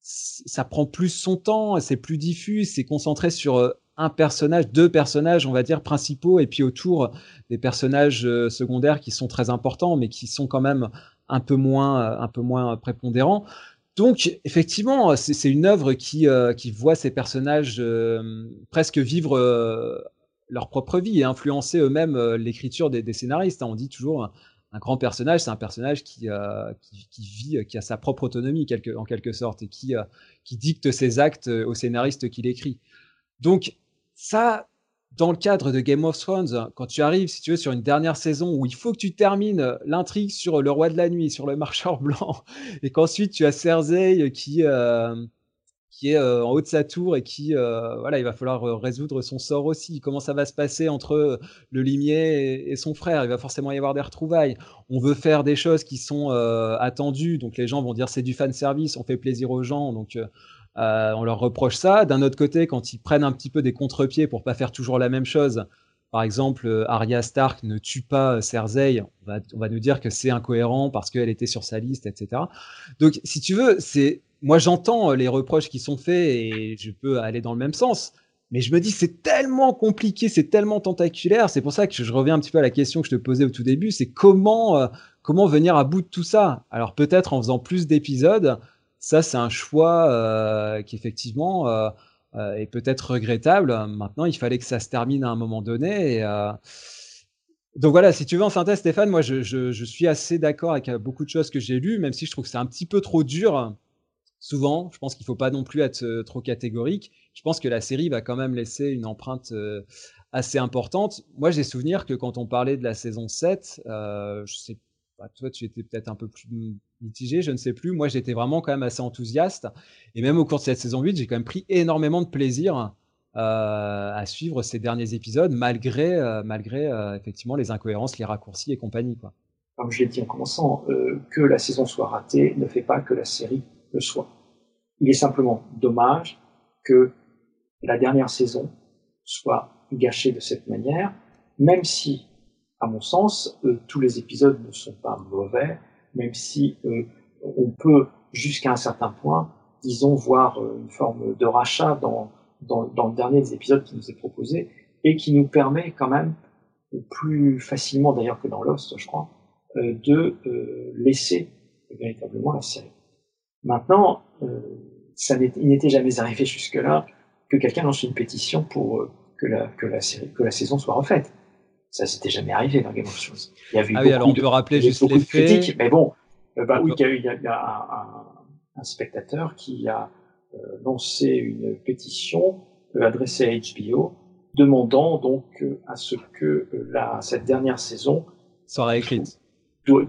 ça prend plus son temps, c'est plus diffus, c'est concentré sur un personnage, deux personnages, on va dire, principaux, et puis autour des personnages secondaires qui sont très importants, mais qui sont quand même un peu moins, euh, un peu moins prépondérants. Donc, effectivement, c'est une œuvre qui, euh, qui voit ces personnages presque vivre leur propre vie et influencer eux-mêmes l'écriture des, scénaristes. On dit toujours un grand personnage, c'est un personnage qui, qui, vit, qui a sa propre autonomie en quelque sorte et qui, qui dicte ses actes au scénariste qu'il écrit. Donc, ça, dans le cadre de Game of Thrones, quand tu arrives, si tu veux, sur une dernière saison où il faut que tu termines l'intrigue sur le roi de la nuit, sur le marcheur blanc, et qu'ensuite tu as Cersei qui, euh, est euh, en haut de sa tour et qui, euh, voilà, il va falloir résoudre son sort aussi. Comment ça va se passer entre le limier et, son frère? Il va forcément y avoir des retrouvailles. On veut faire des choses qui sont attendues, donc les gens vont dire c'est du fan service, on fait plaisir aux gens, donc euh, on leur reproche ça. D'un autre côté, quand ils prennent un petit peu des contre-pieds pour pas faire toujours la même chose, par exemple, euh, Arya Stark ne tue pas euh, Cersei, on va, nous dire que c'est incohérent parce qu'elle était sur sa liste, etc. Donc, si tu veux, c'est moi j'entends les reproches qui sont faits et je peux aller dans le même sens. Mais je me dis, c'est tellement compliqué, c'est tellement tentaculaire. C'est pour ça que je reviens un petit peu à la question que je te posais au tout début. C'est comment, comment venir à bout de tout ça? Alors peut-être en faisant plus d'épisodes, ça, c'est un choix euh, qui effectivement euh, euh, est peut-être regrettable. Maintenant, il fallait que ça se termine à un moment donné. Donc voilà, si tu veux en synthèse, Stéphane, moi je, suis assez d'accord avec beaucoup de choses que j'ai lues, même si je trouve que c'est un petit peu trop dur. Souvent, je pense qu'il ne faut pas non plus être trop catégorique. Je pense que la série va quand même laisser une empreinte assez importante. Moi, j'ai souvenir que quand on parlait de la saison 7, je sais pas, toi, tu étais peut-être un peu plus mitigé, je ne sais plus. Moi, j'étais vraiment quand même assez enthousiaste. Et même au cours de cette saison 8, j'ai quand même pris énormément de plaisir euh, à suivre ces derniers épisodes, malgré, euh, malgré euh, effectivement les incohérences, les raccourcis et compagnie. Comme je l'ai dit en commençant, que la saison soit ratée ne fait pas que la série le soit. Il est simplement dommage que la dernière saison soit gâchée de cette manière, même si, à mon sens, tous les épisodes ne sont pas mauvais, même si euh, on peut jusqu'à un certain point, disons, voir euh, une forme de rachat dans, dans, le dernier des épisodes qui nous est proposé et qui nous permet quand même, plus facilement d'ailleurs que dans Lost, je crois, euh, de laisser véritablement la série. Maintenant, ça il n'était jamais arrivé jusque-là que quelqu'un lance une pétition pour que la, que la série, que la saison soit refaite. Ça s'était jamais arrivé dans Game of Thrones. Il y a eu ah oui, alors on peut rappeler juste les faits. mais bon, euh, bah oui, il y a, eu, il y a, un, spectateur qui a euh, lancé une pétition euh, adressée à HBO demandant donc à ce que la, cette dernière saison soit réécrite, dont,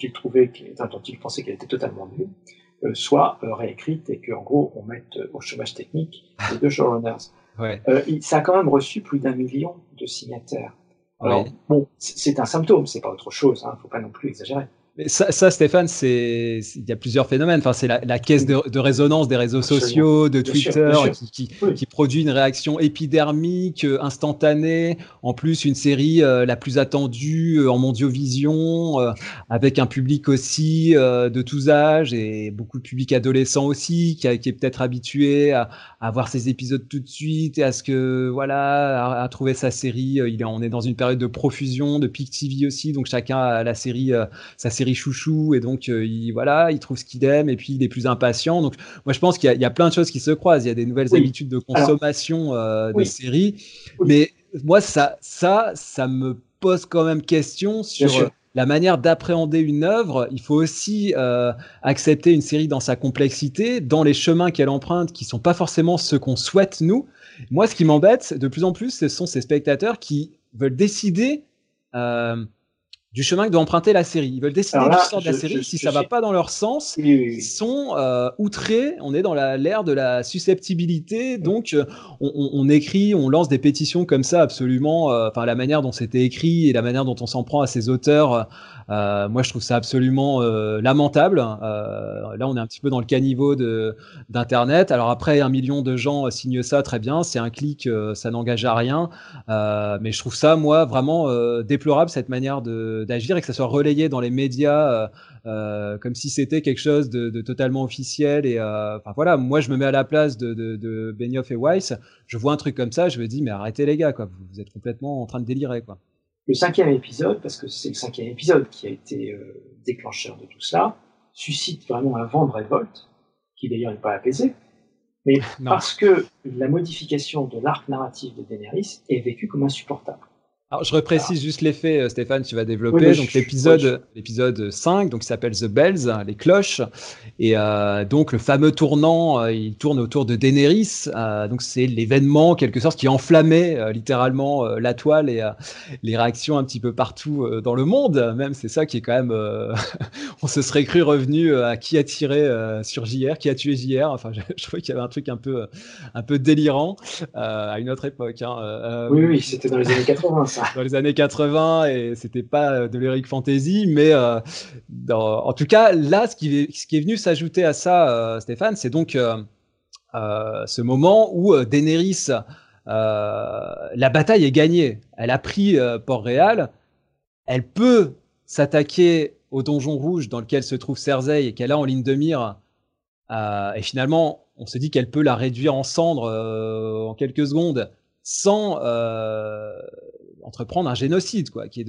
il trouvait, dont il pensait qu'elle était totalement nulle, soit réécrite et qu'en gros on mette au chômage technique les deux showrunners. Ouais. ça a quand même reçu plus d'un million de signataires. Alors, bon, c'est un symptôme, c'est pas autre chose, hein, faut pas non plus exagérer. Mais ça, ça, Stéphane, c'est il y a plusieurs phénomènes. Enfin, c'est la, la, caisse de, de, résonance des réseaux sociaux, de Twitter, qui, qui, qui, produit une réaction épidermique, euh, instantanée. En plus, une série euh, la plus attendue euh, en mondiovision, avec un public aussi de tous âges et beaucoup de public adolescent aussi, qui, qui est peut-être habitué à, à, voir ses épisodes tout de suite et à ce que voilà, à, trouver sa série. Il est, on est dans une période de profusion, de peak TV aussi, donc chacun a la série, sa série chouchou et donc euh, il voilà, il trouve ce qu'il aime et puis il est plus impatient. Donc moi je pense qu'il y, a plein de choses qui se croisent. Il y a des nouvelles habitudes de consommation euh, de séries, mais moi ça ça ça me pose quand même question sur la manière d'appréhender une œuvre, il faut aussi euh, accepter une série dans sa complexité, dans les chemins qu'elle emprunte, qui sont pas forcément ceux qu'on souhaite nous. Moi, ce qui m'embête de plus en plus, ce sont ces spectateurs qui veulent décider euh, du chemin que doit emprunter la série. Ils veulent décider du sort de la série. si ça va pas dans leur sens, ils sont euh, outrés. On est dans l'ère de la susceptibilité. Donc, euh, on, on, écrit, on lance des pétitions comme ça, absolument. Euh, enfin, la manière dont c'était écrit et la manière dont on s'en prend à ces auteurs euh, moi, je trouve ça absolument euh, lamentable. Euh, là, on est un petit peu dans le caniveau d'Internet. Alors après, un million de gens signent ça, très bien. C'est un clic, ça n'engage à rien. mais je trouve ça, moi, vraiment déplorable cette manière de d'agir et que ça soit relayé dans les médias comme si c'était quelque chose de, totalement officiel. Et enfin voilà, moi je me mets à la place de, de, Benioff et Weiss, je vois un truc comme ça, je me dis mais arrêtez les gars, quoi, vous, êtes complètement en train de délirer. Quoi. Le cinquième épisode, parce que c'est le cinquième épisode qui a été déclencheur de tout cela, suscite vraiment un vent de révolte, qui d'ailleurs n'est pas apaisé, mais parce que la modification de l'arc narratif de Daenerys est vécue comme insupportable. Alors, je reprécise juste l'effet, euh, Stéphane, tu vas développer. donc, l'épisode, l'épisode 5, donc, s'appelle The Bells, hein, les cloches. Et euh, donc, le fameux tournant, euh, il tourne autour de Daenerys. donc, c'est l'événement, en quelque sorte, qui enflammait littéralement la toile et les réactions un petit peu partout dans le monde. Même, c'est ça qui est quand même. on se serait cru revenu à qui a tiré sur JR, qui a tué JR. Enfin, je, je trouvais qu'il y avait un truc un peu, un peu délirant à une autre époque. Hein. oui, oui, c'était dans les années 80, ça dans les années 80 et c'était pas de l'Eric Fantasy, mais euh, en tout cas là, ce qui est, venu s'ajouter à ça, euh, Stéphane, c'est donc euh, ce moment où Daenerys, la bataille est gagnée, elle a pris Port-Réal, elle peut s'attaquer au donjon rouge dans lequel se trouve Cersei et qu'elle a en ligne de mire, et finalement on se dit qu'elle peut la réduire en cendres en quelques secondes sans entreprendre un génocide, quoi, qui est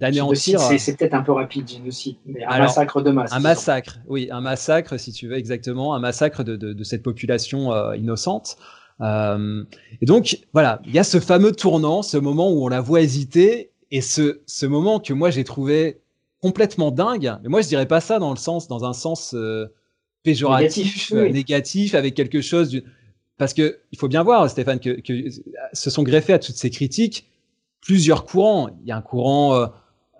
d'anéantir. De, c'est peut-être un peu rapide, génocide, mais un massacre de masse. Un massacre, oui, un massacre, si tu veux, exactement, un massacre de, cette population euh, innocente. Euh, et donc, voilà, il y a ce fameux tournant, ce moment où on la voit hésiter, et ce, ce moment que moi j'ai trouvé complètement dingue. Mais moi, je dirais pas ça dans le sens, dans un sens euh, péjoratif, négatif, négatif, avec quelque chose. Parce que il faut bien voir, Stéphane, que, que se sont greffés à toutes ces critiques plusieurs courants. Il y a un courant euh,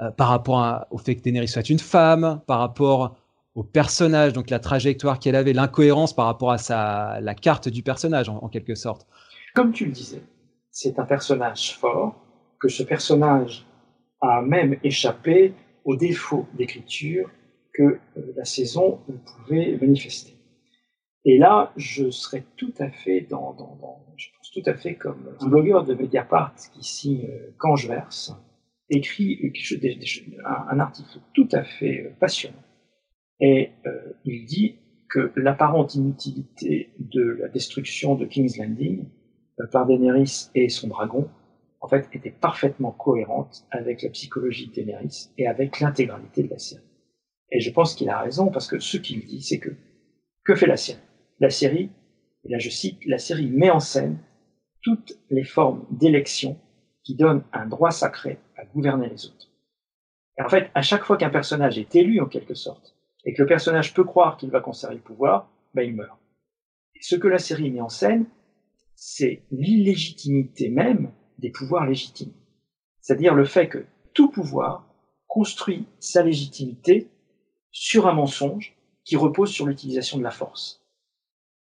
euh, par rapport au fait que Daenerys soit une femme, par rapport au personnage, donc la trajectoire qu'elle avait, l'incohérence par rapport à sa, la carte du personnage en, quelque sorte. Comme tu le disais, c'est un personnage fort, que ce personnage a même échappé aux défauts d'écriture que euh, la saison pouvait manifester. Et là, je serais tout à fait dans, dans, dans tout à fait comme un blogueur de Mediapart qui signe Cangeverse, euh, écrit un, article tout à fait euh, passionnant. Et euh, il dit que l'apparente inutilité de la destruction de King's Landing par Daenerys et son dragon, en fait, était parfaitement cohérente avec la psychologie de Daenerys et avec l'intégralité de la série. Et je pense qu'il a raison parce que ce qu'il dit, c'est que que fait la série? La série, et là je cite, la série met en scène toutes les formes d'élection qui donnent un droit sacré à gouverner les autres. Et en fait, à chaque fois qu'un personnage est élu en quelque sorte, et que le personnage peut croire qu'il va conserver le pouvoir, ben il meurt. Et ce que la série met en scène, c'est l'illégitimité même des pouvoirs légitimes. C'est-à-dire le fait que tout pouvoir construit sa légitimité sur un mensonge qui repose sur l'utilisation de la force.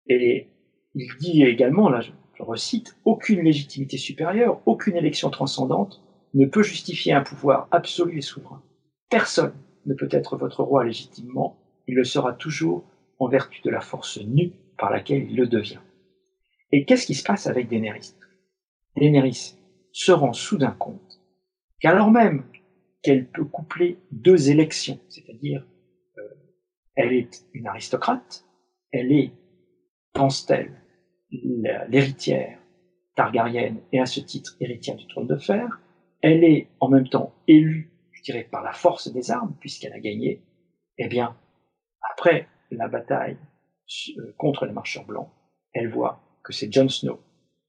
Et il dit également, là, je recite, aucune légitimité supérieure, aucune élection transcendante ne peut justifier un pouvoir absolu et souverain. Personne ne peut être votre roi légitimement, il le sera toujours en vertu de la force nue par laquelle il le devient. Et qu'est-ce qui se passe avec Daenerys? Daenerys se rend soudain compte qu'alors même qu'elle peut coupler deux élections, c'est-à-dire euh, elle est une aristocrate, elle est, pense-t-elle, l'héritière targarienne et à ce titre héritière du trône de fer. Elle est en même temps élue, je dirais, par la force des armes, puisqu'elle a gagné. Eh bien, après la bataille euh, contre les marcheurs blancs, elle voit que c'est Jon Snow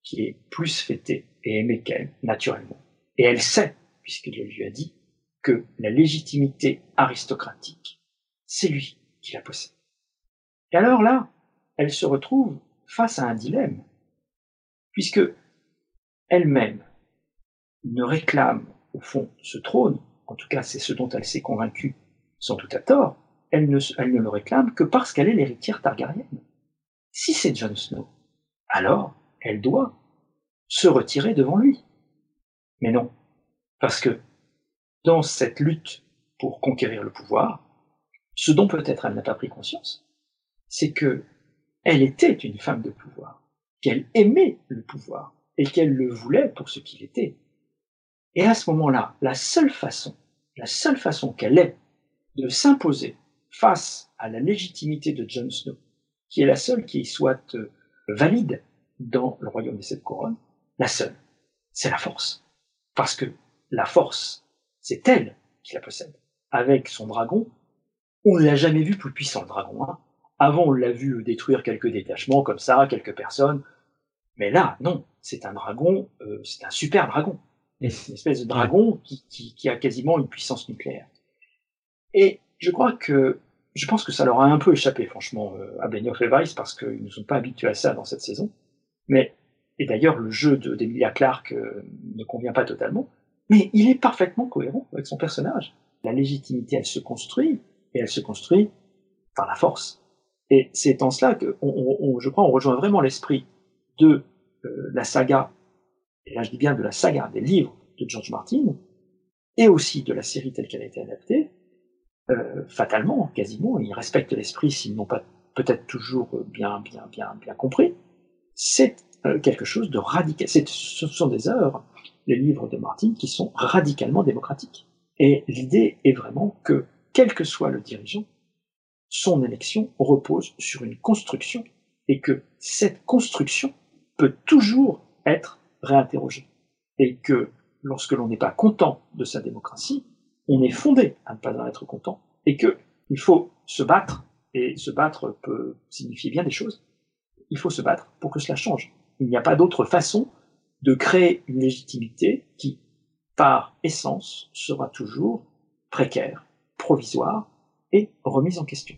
qui est plus fêté et aimé qu'elle, naturellement. Et elle sait, puisqu'il lui a dit, que la légitimité aristocratique, c'est lui qui la possède. Et alors là, elle se retrouve face à un dilemme, puisque elle-même ne réclame au fond ce trône, en tout cas c'est ce dont elle s'est convaincue sans tout à tort, elle ne, le réclame que parce qu'elle est l'héritière targarienne. Si c'est Jon Snow, alors elle doit se retirer devant lui. Mais non, parce que dans cette lutte pour conquérir le pouvoir, ce dont peut-être elle n'a pas pris conscience, c'est que elle était une femme de pouvoir, qu'elle aimait le pouvoir et qu'elle le voulait pour ce qu'il était. Et à ce moment-là, la seule façon, la seule façon qu'elle ait de s'imposer face à la légitimité de Jon Snow, qui est la seule qui soit euh, valide dans le royaume des sept couronnes, la seule, c'est la force. Parce que la force, c'est elle qui la possède. Avec son dragon, on ne l'a jamais vu plus puissant, le dragon. Hein. Avant, on l'a vu détruire quelques détachements comme ça, quelques personnes. Mais là, non, c'est un dragon, euh, c'est un super dragon. Une espèce de dragon qui, qui, a quasiment une puissance nucléaire. Et je crois que, je pense que ça leur a un peu échappé, franchement, euh, à Benioff et Weiss, parce qu'ils ne sont pas habitués à ça dans cette saison. Mais, et d'ailleurs, le jeu d'Emilia Clarke euh, ne convient pas totalement, mais il est parfaitement cohérent avec son personnage. La légitimité, elle se construit, et elle se construit par la force. Et c'est en cela que, on, je crois, on rejoint vraiment l'esprit de euh, la saga, et là je dis bien de la saga des livres de George Martin, et aussi de la série telle qu'elle a été adaptée, euh, fatalement, quasiment, ils respectent l'esprit s'ils n'ont pas peut-être toujours bien, bien, bien, bien compris. C'est euh, quelque chose de radical. Ce sont des œuvres, les livres de Martin, qui sont radicalement démocratiques. Et l'idée est vraiment que, quel que soit le dirigeant, son élection repose sur une construction et que cette construction peut toujours être réinterrogée. Et que lorsque l'on n'est pas content de sa démocratie, on est fondé à ne pas en être content et qu'il faut se battre, et se battre peut signifier bien des choses, il faut se battre pour que cela change. Il n'y a pas d'autre façon de créer une légitimité qui, par essence, sera toujours précaire, provisoire et remise en question.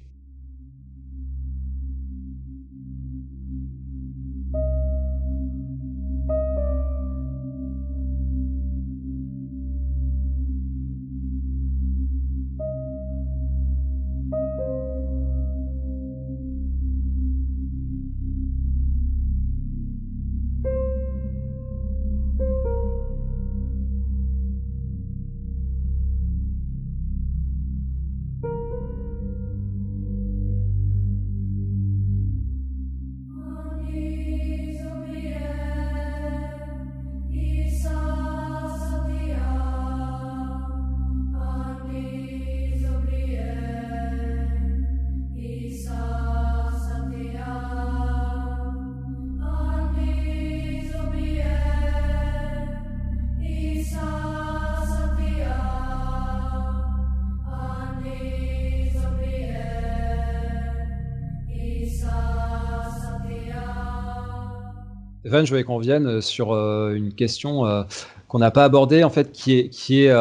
Evan, je voulais qu'on vienne euh, sur euh, une question euh, qu'on n'a pas abordée, en fait, qui est, qui est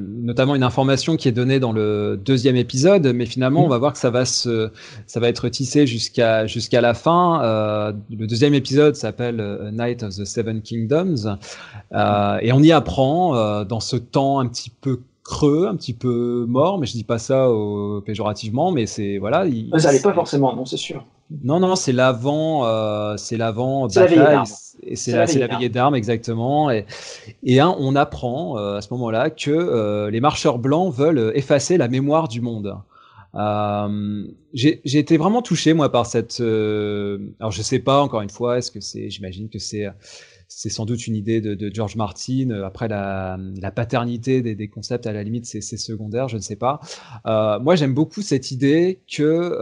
notamment une information qui est donnée dans le deuxième épisode, mais finalement, on va voir que ça va, se, ça va être tissé jusqu'à jusqu'à la fin. le deuxième épisode s'appelle Night of the Seven Kingdoms, et on y apprend dans ce temps un petit peu creux, un petit peu mort, mais je dis pas ça péjorativement, mais c'est voilà. ça n'allait pas forcément, non, c'est sûr. Non, non, c'est l'avant, euh, c'est l'avant bataille, c'est la, la veillée d'armes exactement. Et, et on apprend euh, à ce moment-là que euh, les marcheurs blancs veulent effacer la mémoire du monde. j'ai été vraiment touché moi par cette. alors je sais pas encore une fois, est-ce que c'est, j'imagine que c'est c'est sans doute une idée de, George Martin. Après, la, paternité des, concepts, à la limite, c'est secondaire, je ne sais pas. moi, j'aime beaucoup cette idée que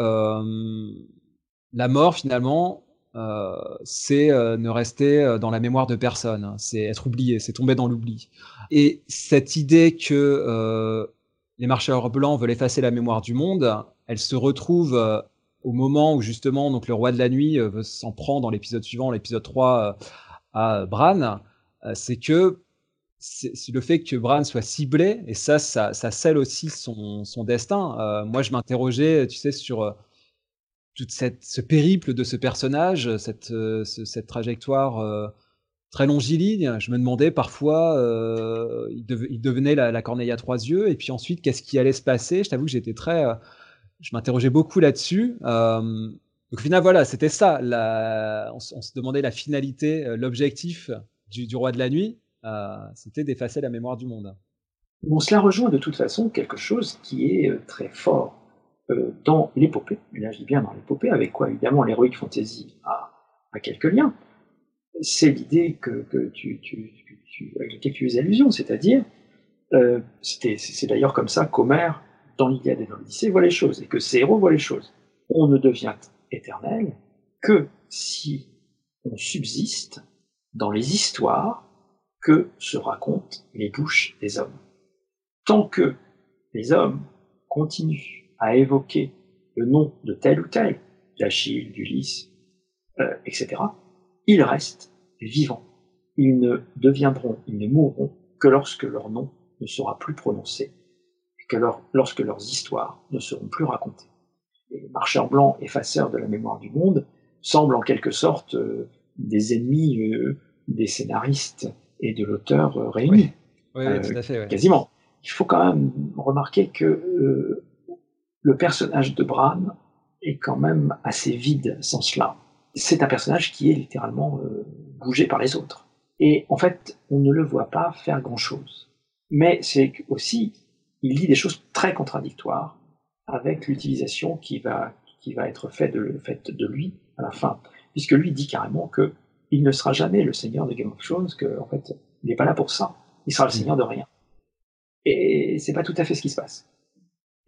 la mort, finalement, euh, c'est euh, ne rester euh, dans la mémoire de personne, hein. c'est être oublié, c'est tomber dans l'oubli. Et cette idée que les marcheurs blancs veulent effacer la mémoire du monde, elle se retrouve au moment où justement donc le roi de la nuit s'en prend dans l'épisode suivant, l'épisode 3, à Bran, c'est que c'est le fait que Bran soit ciblé, et ça, ça, scelle aussi son destin. moi, je m'interrogeais, tu sais, sur toute ce périple de ce personnage, cette, euh, trajectoire euh, très longiligne. Je me demandais parfois, euh, il, devenait la, la, corneille à trois yeux, et puis ensuite, qu'est-ce qui allait se passer? Je t'avoue que j'étais très. je m'interrogeais beaucoup là-dessus. donc, au final, voilà, c'était ça. On, se demandait la finalité, l'objectif du, du, roi de la nuit, c'était d'effacer la mémoire du monde. Bon, cela rejoint de toute façon quelque chose qui est très fort euh, dans l'épopée, et là je dis bien dans l'épopée, avec quoi évidemment l'héroïque fantasy a, a, quelques liens, c'est l'idée que, que tu, tu, tu, laquelle tu fais allusion, c'est-à-dire Euh, c'est d'ailleurs comme ça qu'Homère, dans l'Iliade et dans l'Odyssée, voit les choses, et que ses héros voient les choses. On ne devient éternel que si on subsiste dans les histoires que se racontent les bouches des hommes. Tant que les hommes continuent à évoquer le nom de tel ou tel, d'Achille, d'Ulysse, euh, etc., ils restent vivants. Ils ne deviendront, ils ne mourront que lorsque leur nom ne sera plus prononcé et que lorsque leurs histoires ne seront plus racontées. Les marcheurs blancs effaceurs de la mémoire du monde semblent en quelque sorte euh, des ennemis euh, des scénaristes et de l'auteur réunis. Oui, tout à fait. Quasiment. Il faut quand même remarquer que le personnage de Bran est quand même assez vide sans cela. C'est un personnage qui est littéralement bougé par les autres. Et en fait, on ne le voit pas faire grand-chose. Mais c'est aussi, il dit des choses très contradictoires avec l'utilisation qui va, qui va être faite de, fait de lui à la fin. Puisque lui dit carrément que il ne sera jamais le seigneur de Game of Thrones, que en fait, il n'est pas là pour ça. Il sera le seigneur de rien. Et c'est pas tout à fait ce qui se passe.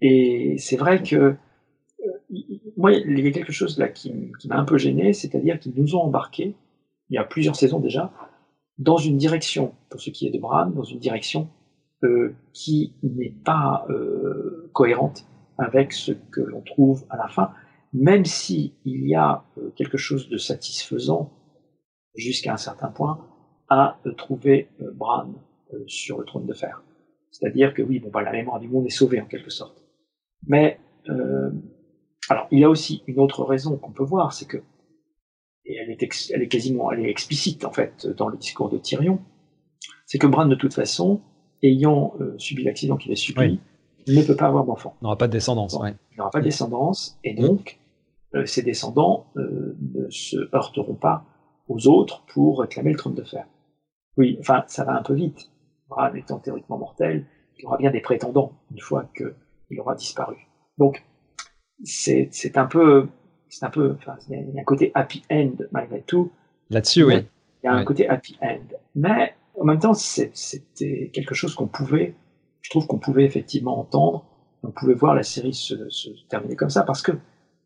Et c'est vrai que euh, moi, il y a quelque chose là qui, m'a un peu gêné, c'est-à-dire qu'ils nous ont embarqués, il y a plusieurs saisons déjà, dans une direction, pour ce qui est de Bran, dans une direction euh, qui n'est pas euh, cohérente avec ce que l'on trouve à la fin, même si y a euh, quelque chose de satisfaisant jusqu'à un certain point à trouver Bran sur le trône de fer. C'est-à-dire que oui, bon, bah, la mémoire du monde est sauvée en quelque sorte. Mais alors, il y a aussi une autre raison qu'on peut voir, c'est que et elle est, elle est quasiment elle est explicite en fait dans le discours de Tyrion, c'est que Bran de toute façon, ayant euh, subi l'accident qu'il a subi, ne peut pas avoir d'enfant. Il n'aura pas de descendance. Il n'aura pas de descendance, et donc euh, ses descendants euh, ne se heurteront pas aux autres pour réclamer le trône de fer. Oui, enfin, ça va un peu vite. Bran étant théoriquement mortel, il aura bien des prétendants une fois qu'il aura disparu. Donc, c'est un peu c'est un peu, enfin, il y, a un côté happy end malgré tout. Là-dessus, oui. Il y a un côté happy end. Mais en même temps, c'était quelque chose qu'on pouvait, je trouve qu'on pouvait effectivement entendre. On pouvait voir la série se, terminer comme ça parce que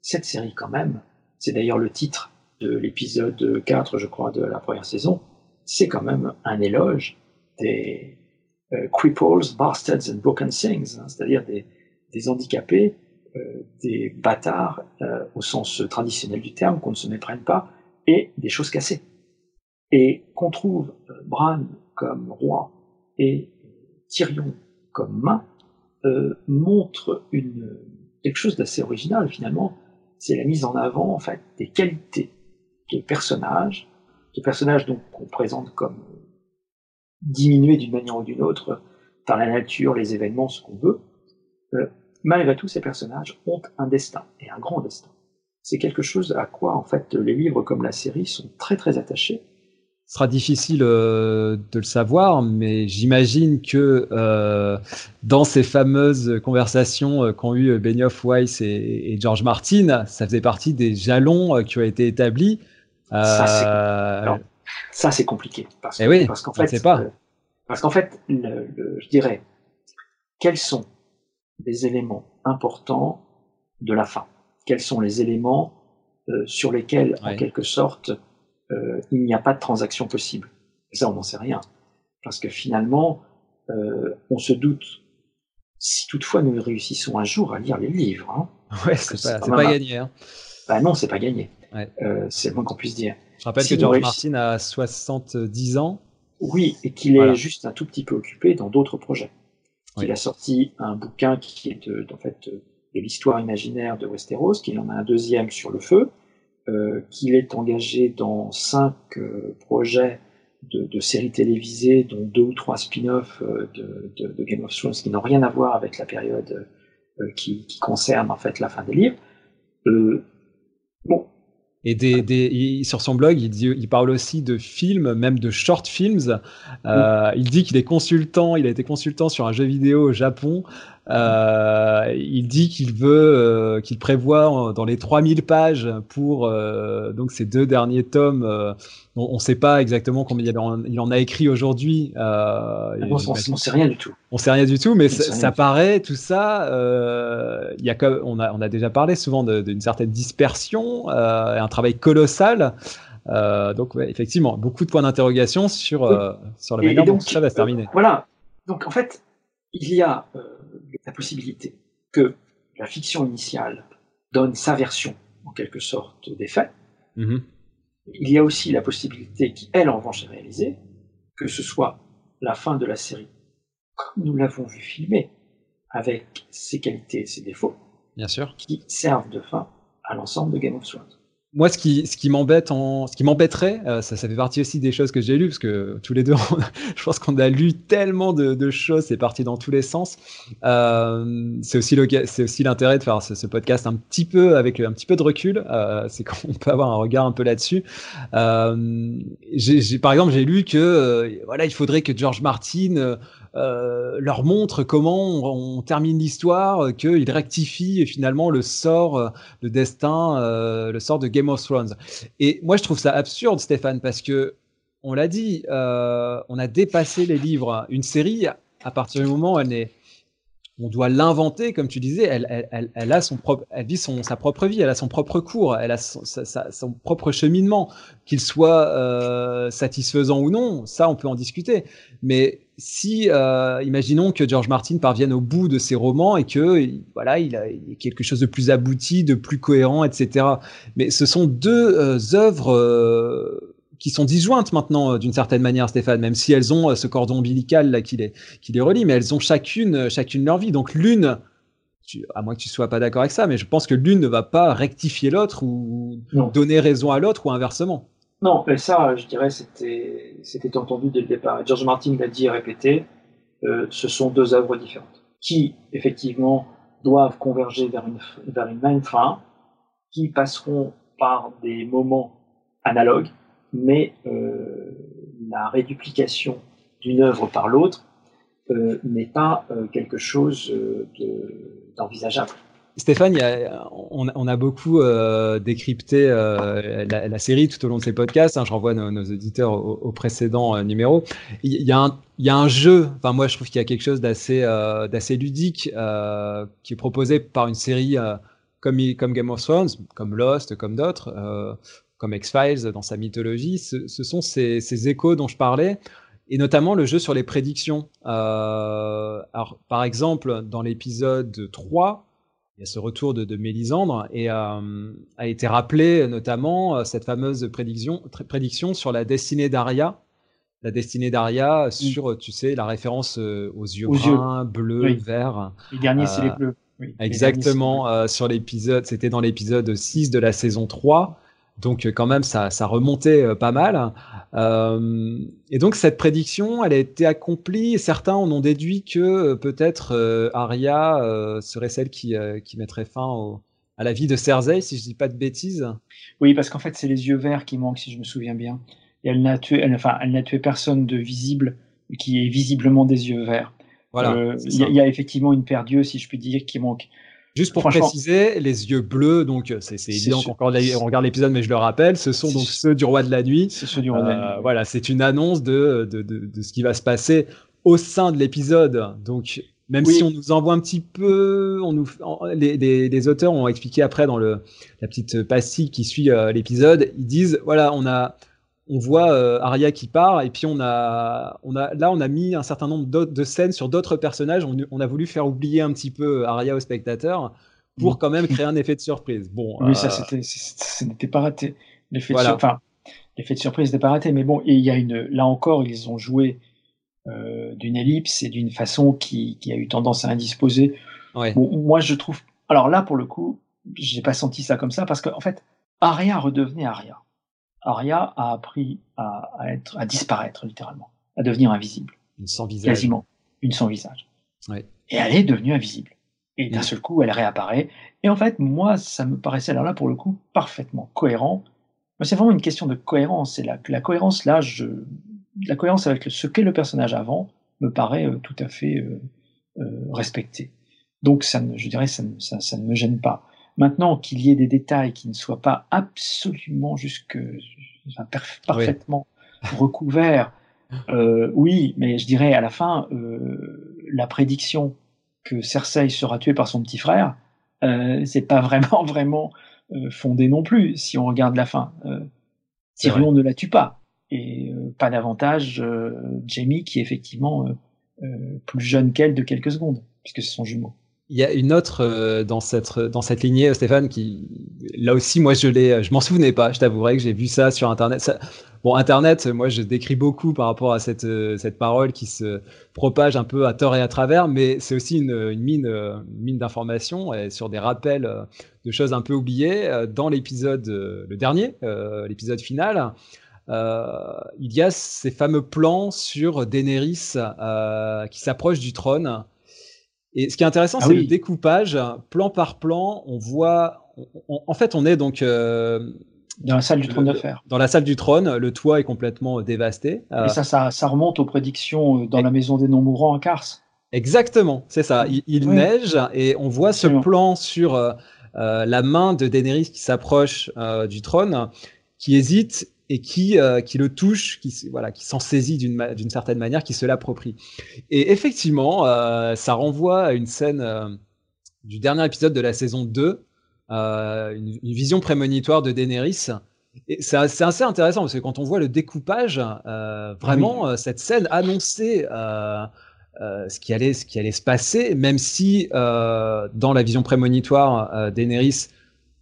cette série, quand même, c'est d'ailleurs le titre de l'épisode 4, je crois, de la première saison, c'est quand même un éloge des euh, cripples, bastards and broken things, hein, c'est-à-dire des, des handicapés euh, des bâtards euh, au sens traditionnel du terme, qu'on ne se méprenne pas, et des choses cassées. Et qu'on trouve euh, Bran comme roi et Tyrion comme main, montre une, quelque chose d'assez original finalement. C'est la mise en avant en fait des qualités de personnages, de personnages donc qu'on présente comme diminués d'une manière ou d'une autre par la nature, les événements, ce qu'on veut, malgré tout, ces personnages ont un destin, et un grand destin. C'est quelque chose à quoi, en fait, les livres comme la série sont très très attachés. Ce sera difficile euh, de le savoir, mais j'imagine que euh, dans ces fameuses conversations euh, qu'ont eu Benioff, Weiss et, George Martin, ça faisait partie des jalons qui ont été établis. Ça, c'est compliqué. Parce, eh oui, parce qu'en fait, pas. parce qu'en fait je dirais, quels sont les éléments importants de la fin Quels sont les éléments euh, sur lesquels, en quelque sorte, euh, il n'y a pas de transaction possible? Ça, on n'en sait rien. Parce que finalement, euh, on se doute, si toutefois nous réussissons un jour à lire les livres. Hein, ouais, c'est pas, pas, gagné. Hein. Bah non, c'est pas gagné. c'est le moins qu'on puisse dire. Je rappelle que George Martin a 70 ans. Oui, et qu'il est juste un tout petit peu occupé dans d'autres projets. Il a sorti un bouquin qui est de, en fait, de l'histoire imaginaire de Westeros, qu'il en a un deuxième sur le feu, euh, qu'il est engagé dans cinq euh, projets de, de, séries télévisées, dont deux ou trois spin-offs euh, de, de, de, Game of Thrones qui n'ont rien à voir avec la période qui, qui, concerne en fait la fin des livres. bon, et des, des sur son blog, il, dit, il, parle aussi de films, même de short films. Euh, il dit qu'il est consultant, il a été consultant sur un jeu vidéo au Japon. Euh, il dit qu'il veut, qu'il prévoit dans les 3000 pages pour donc ces deux derniers tomes. on ne sait pas exactement combien il en, a écrit aujourd'hui. Ah on ne sait rien du tout. On sait rien du tout, mais ça, paraît tout ça. il y a, on a, on a déjà parlé souvent d'une certaine dispersion, un travail colossal. Euh, donc, effectivement, beaucoup de points d'interrogation sur, euh, sur la manière dont ça va se terminer. Euh, voilà. Donc, en fait, il y a la possibilité que la fiction initiale donne sa version, en quelque sorte, des faits. Mm-hmm. Il y a aussi la possibilité qui, elle, en revanche, est réalisée, que ce soit la fin de la série, comme nous l'avons vu filmer, avec ses qualités et ses défauts, Bien sûr. qui servent de fin à l'ensemble de Game of Thrones moi, ce qui, m'embête, ce qui m'embêterait, euh, ça, fait partie aussi des choses que j'ai lues, parce que tous les deux, je pense qu'on a lu tellement de, choses, c'est parti dans tous les sens. Euh, c'est aussi l'intérêt de faire ce, podcast un petit peu avec un petit peu de recul, euh, c'est qu'on peut avoir un regard un peu là-dessus. Euh, par exemple, j'ai lu que voilà, il faudrait que George Martin euh, leur montre comment on, termine l'histoire, euh, qu'il rectifie finalement le sort, euh, le destin, le sort de Game of Thrones. Et moi, je trouve ça absurde, Stéphane, parce que on l'a dit, on a dépassé les livres. Une série, à partir du moment où elle est on doit l'inventer, comme tu disais. Elle, elle, elle, a son propre, elle vit son, sa propre vie, elle a son propre cours, elle a son, sa, son propre cheminement, qu'il soit euh, satisfaisant ou non. Ça, on peut en discuter. Mais si, euh, imaginons que George Martin parvienne au bout de ses romans et que, voilà, il a, quelque chose de plus abouti, de plus cohérent, etc. Mais ce sont deux euh, œuvres euh, qui sont disjointes maintenant euh, d'une certaine manière, Stéphane, même si elles ont euh, ce cordon ombilical là qui les, qui les relie, mais elles ont chacune, euh, chacune leur vie. Donc l'une, à moins que tu sois pas d'accord avec ça, mais je pense que l'une ne va pas rectifier l'autre ou donner raison à l'autre ou inversement. Non, mais ça, je dirais, c'était, c'était entendu dès le départ. George Martin l'a dit et répété, ce sont deux œuvres différentes qui, effectivement, doivent converger vers une, vers une même fin, qui passeront par des moments analogues, mais euh, la réduplication d'une œuvre par l'autre euh, n'est pas euh, quelque chose d'envisageable. Stéphane, on, a beaucoup décrypté la, série tout au long de ces podcasts. Hein, je renvoie nos, auditeurs au, précédent numéro. Il y, a un, jeu, enfin moi je trouve qu'il y a quelque chose d'assez ludique qui est proposé par une série comme Game of Thrones, comme Lost, comme d'autres, comme X-Files dans sa mythologie, ce, sont ces, échos dont je parlais, et notamment le jeu sur les prédictions. Euh, alors, par exemple, dans l'épisode 3, il y a ce retour de, de Mélisandre, et euh, a été rappelé notamment euh, cette fameuse prédiction, prédiction sur la destinée d'Aria. La destinée d'Aria sur, tu sais, la référence aux yeux bruns, bleus, verts. Les derniers, c'est les bleus. Exactement, sur l'épisode, c'était dans l'épisode 6 de la saison 3. Donc euh, quand même, ça, ça remontait euh, pas mal. Euh, et donc cette prédiction, elle a été accomplie. Certains en ont déduit que peut-être euh, Arya serait celle qui, qui mettrait fin à la vie de Cersei, si je dis pas de bêtises. Oui, parce qu'en fait, c'est les yeux verts qui manquent, si je me souviens bien. Et elle n'a tué, enfin, elle n'a tué personne de visible qui est visiblement des yeux verts. Voilà. Il y, y, a effectivement une paire d'yeux, si je puis dire, qui manque. Juste pour préciser, les yeux bleus, donc c'est évident qu'on regarde l'épisode, mais je le rappelle, ce sont donc ceux du roi de la nuit. C'est ceux du roi de la euh, nuit. Voilà, c'est une annonce de, de, de, de, ce qui va se passer au sein de l'épisode. Donc, même si on nous envoie un petit peu, on nous, les, les, les, auteurs ont expliqué après dans le, la petite pastille qui suit euh, l'épisode, ils disent, voilà, on a, on voit euh, Arya qui part et puis on a, on a, là on a mis un certain nombre de scènes sur d'autres personnages. On, a voulu faire oublier un petit peu Arya au spectateur pour mm. quand même créer un effet de surprise. Bon, oui, ça euh, c'était, ce n'était pas raté. L'effet de, enfin, l'effet de surprise n'était pas raté, mais bon, il y a une, là encore, ils ont joué euh, d'une ellipse et d'une façon qui, qui, a eu tendance à indisposer. moi, je trouve, alors là pour le coup, j'ai pas senti ça comme ça parce qu'en en fait, Arya redevenait Arya. Arya a appris à, être, à disparaître littéralement, à devenir invisible. Une sans visage. Quasiment. Une sans visage. Et elle est devenue invisible. Et d'un seul coup, elle réapparaît. Et en fait, moi, ça me paraissait alors là, pour le coup, parfaitement cohérent. C'est vraiment une question de cohérence. Et la, la cohérence, là, je, la cohérence avec ce qu'est le personnage avant me paraît euh, tout à fait euh, euh, respectée. Donc, ça ne, je dirais, ça ne, ça, ne me gêne pas. Maintenant, qu'il y ait des détails qui ne soient pas absolument jusque, enfin, parfaitement recouverts, euh, oui, mais je dirais à la fin, euh, la prédiction que Cersei sera tuée par son petit frère, euh, c'est pas vraiment vraiment euh, fondé non plus si on regarde la fin. Euh, Tyrion ne la tue pas et euh, pas davantage Jamie qui est effectivement plus jeune qu'elle de quelques secondes puisque c'est son jumeau. Il y a une autre euh, dans cette dans cette lignée, Stéphane, qui là aussi, moi, je l'ai, je m'en souvenais pas. Je t'avouerai que j'ai vu ça sur Internet. bon, Internet, moi, je décris beaucoup par rapport à cette euh, cette parole qui se propage un peu à tort et à travers, mais c'est aussi une, mine mine d'informations et sur des rappels de choses un peu oubliées. Dans l'épisode le dernier, l'épisode final. Euh, il y a ces fameux plans sur Daenerys euh, qui s'approche du trône et ce qui est intéressant, ah c'est le découpage, plan par plan. On voit, en fait, on est donc euh, dans la salle du trône de fer. Dans la salle du trône, le toit est complètement dévasté. Et euh, ça, ça, ça, remonte aux prédictions euh, dans la maison des non-mourants à Kars. Exactement, c'est ça. Il, neige et on voit ce plan sur la main de Daenerys qui s'approche du trône, qui hésite et qui, euh, qui le touche, qui, voilà, qui s'en saisit d'une certaine manière, qui se l'approprie. Et effectivement, euh, ça renvoie à une scène euh, du dernier épisode de la saison 2, une, une, vision prémonitoire de Daenerys. Et c'est assez intéressant parce que quand on voit le découpage, vraiment, cette scène annonçait ce, qui allait, ce qui allait se passer, même si dans la vision prémonitoire, Daenerys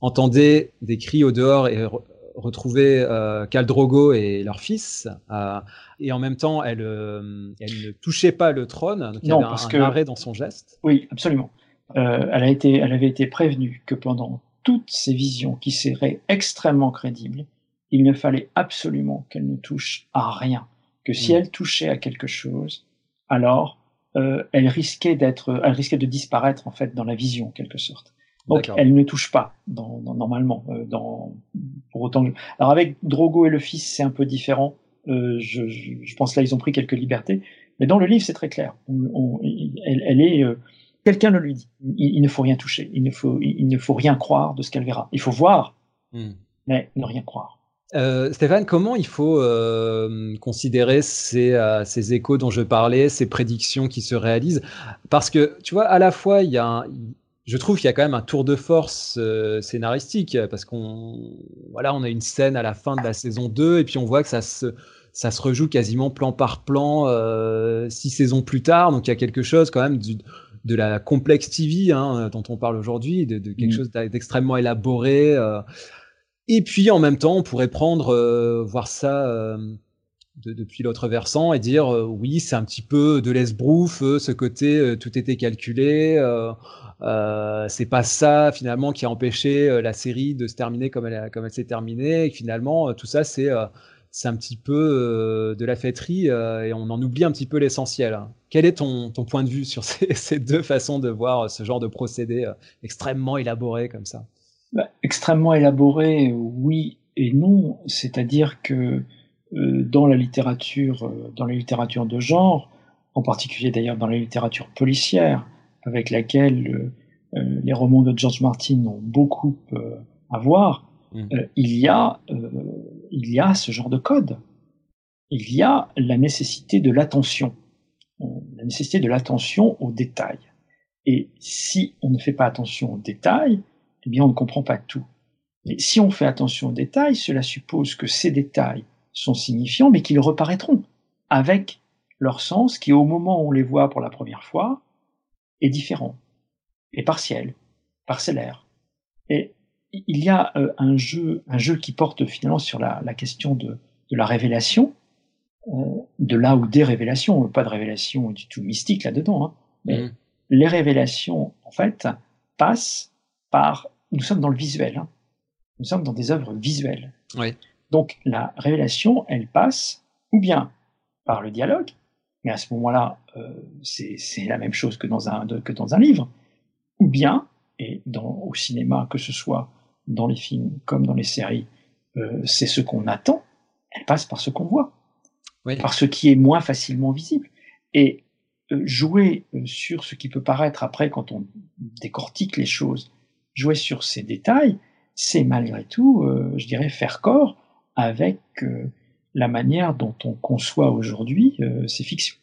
entendait des cris au dehors et retrouver euh, Drogo et leur fils. Euh, et en même temps, elle, euh, elle ne touchait pas le trône. Donc il y avait un, arrêt dans son geste. Oui, absolument. Euh, elle, a été, elle avait été prévenue que pendant toutes ces visions qui seraient extrêmement crédibles, il ne fallait absolument qu'elle ne touche à rien. Que si mm. elle touchait à quelque chose, alors elle risquait d'être, elle risquait de disparaître en fait dans la vision, en quelque sorte. Donc elle ne touche pas dans, normalement. Euh, dans, pour autant. Alors avec Drogo et le fils, c'est un peu différent. Euh, je, je, je, pense là ils ont pris quelques libertés, mais dans le livre c'est très clair. On, on, elle, elle, est euh, quelqu'un le lui dit. Il, il, ne faut rien toucher. Il ne faut il, ne faut rien croire de ce qu'elle verra. Il faut voir, hmm. mais ne rien croire. Euh, Stéphane, comment il faut euh, considérer ces, euh, ces, échos dont je parlais, ces prédictions qui se réalisent? Parce que, tu vois, à la fois, il y a un, je trouve qu'il y a quand même un tour de force euh, scénaristique parce qu'on voilà, on a une scène à la fin de la saison 2 et puis on voit que ça se ça se rejoue quasiment plan par plan euh, six saisons plus tard. Donc il y a quelque chose quand même du, de la complexe TV hein, dont on parle aujourd'hui, de, de, quelque mm. chose d'extrêmement élaboré. Euh. Et puis en même temps, on pourrait prendre voir ça de, depuis l'autre versant et dire oui, c'est un petit peu de l'esbrouf, ce côté tout était calculé. Euh, c'est pas ça finalement qui a empêché euh, la série de se terminer comme elle, comme elle s'est terminée. Et finalement, euh, tout ça, c'est un petit peu de la fêterie et on en oublie un petit peu l'essentiel. Quel est ton, ton, point de vue sur ces, ces, deux façons de voir ce genre de procédé extrêmement élaboré comme ça? Bah, Extrêmement élaboré, oui et non. C'est-à-dire que dans la littérature, dans la littérature de genre, en particulier d'ailleurs dans la littérature policière, avec laquelle euh, euh, les romans de George Martin ont beaucoup euh, à voir, mmh. il, y a, il y a ce genre de code. Il y a la nécessité de l'attention, la nécessité de l'attention aux détails. Et si on ne fait pas attention aux détails, eh bien on ne comprend pas tout. Et si on fait attention aux détails, cela suppose que ces détails sont signifiants, mais qu'ils reparaîtront avec leur sens qui, au moment où on les voit pour la première fois, est différent, est partiel, parcellaire. Et il y a euh, un jeu, un jeu qui porte finalement sur la, question de, la révélation, euh, de là ou des révélations, pas de révélation du tout mystique là-dedans, hein, mais mmh. les révélations, en fait, passent par. Nous sommes dans le visuel, hein. nous sommes dans des œuvres visuelles. Donc la révélation, elle passe ou bien par le dialogue, mais à ce moment-là, euh, c'est la même chose que dans, un, que dans un livre. Ou bien, et dans, au cinéma, que ce soit dans les films comme dans les séries, euh, c'est ce qu'on attend, elle passe par ce qu'on voit, par ce qui est moins facilement visible. Et jouer sur ce qui peut paraître après quand on décortique les choses, jouer sur ces détails, c'est malgré tout, je dirais, faire corps avec la manière dont on conçoit aujourd'hui ces fictions.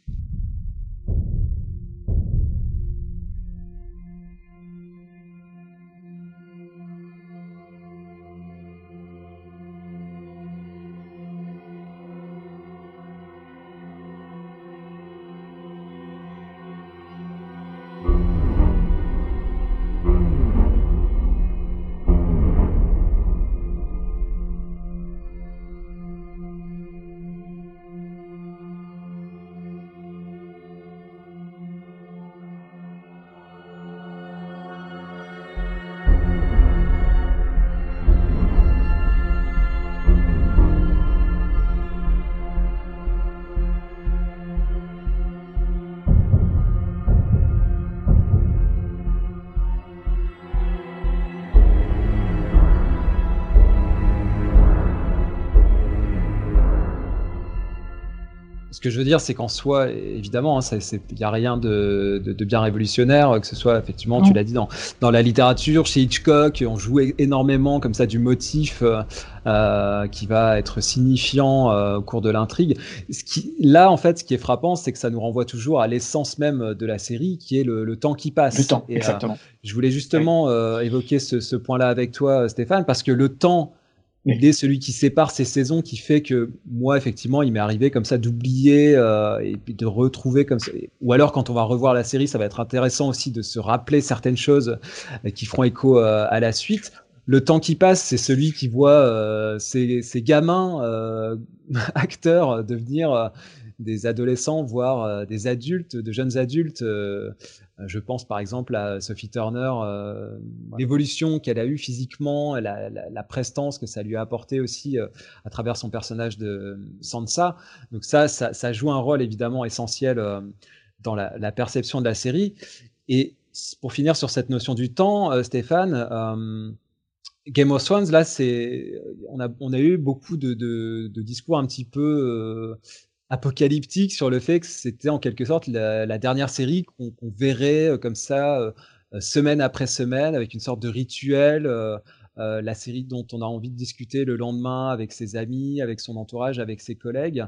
Que je veux dire, c'est qu'en soi, évidemment, il hein, n'y a rien de, bien révolutionnaire, que ce soit effectivement, tu l'as dit, dans, dans la littérature, chez Hitchcock, on joue énormément comme ça du motif euh, euh, qui va être signifiant euh, au cours de l'intrigue. Là, en fait, ce qui est frappant, c'est que ça nous renvoie toujours à l'essence même de la série, qui est le, temps qui passe. Le temps, exactement. je voulais justement évoquer ce, ce point-là avec toi, Stéphane, parce que le temps il est celui qui sépare ces saisons, qui fait que moi, effectivement, il m'est arrivé comme ça d'oublier euh, et de retrouver comme ça. Ou alors, quand on va revoir la série, ça va être intéressant aussi de se rappeler certaines choses euh, qui feront écho euh, à la suite. Le temps qui passe, c'est celui qui voit ces, ces, gamins acteurs devenir des adolescents, voire des adultes, de jeunes adultes euh, je pense par exemple à Sophie Turner, euh, l'évolution qu'elle a eue physiquement, la, prestance que ça lui a apporté aussi euh, à travers son personnage de Sansa. Donc ça, ça, joue un rôle évidemment essentiel dans la, perception de la série. Et pour finir sur cette notion du temps, Stéphane, Game of Thrones, là, c'est, on a, on a eu beaucoup de, de discours un petit peu apocalyptique sur le fait que c'était en quelque sorte la, dernière série qu'on verrait euh, comme ça euh, euh, semaine après semaine avec une sorte de rituel. la série dont on a envie de discuter le lendemain avec ses amis, avec son entourage, avec ses collègues.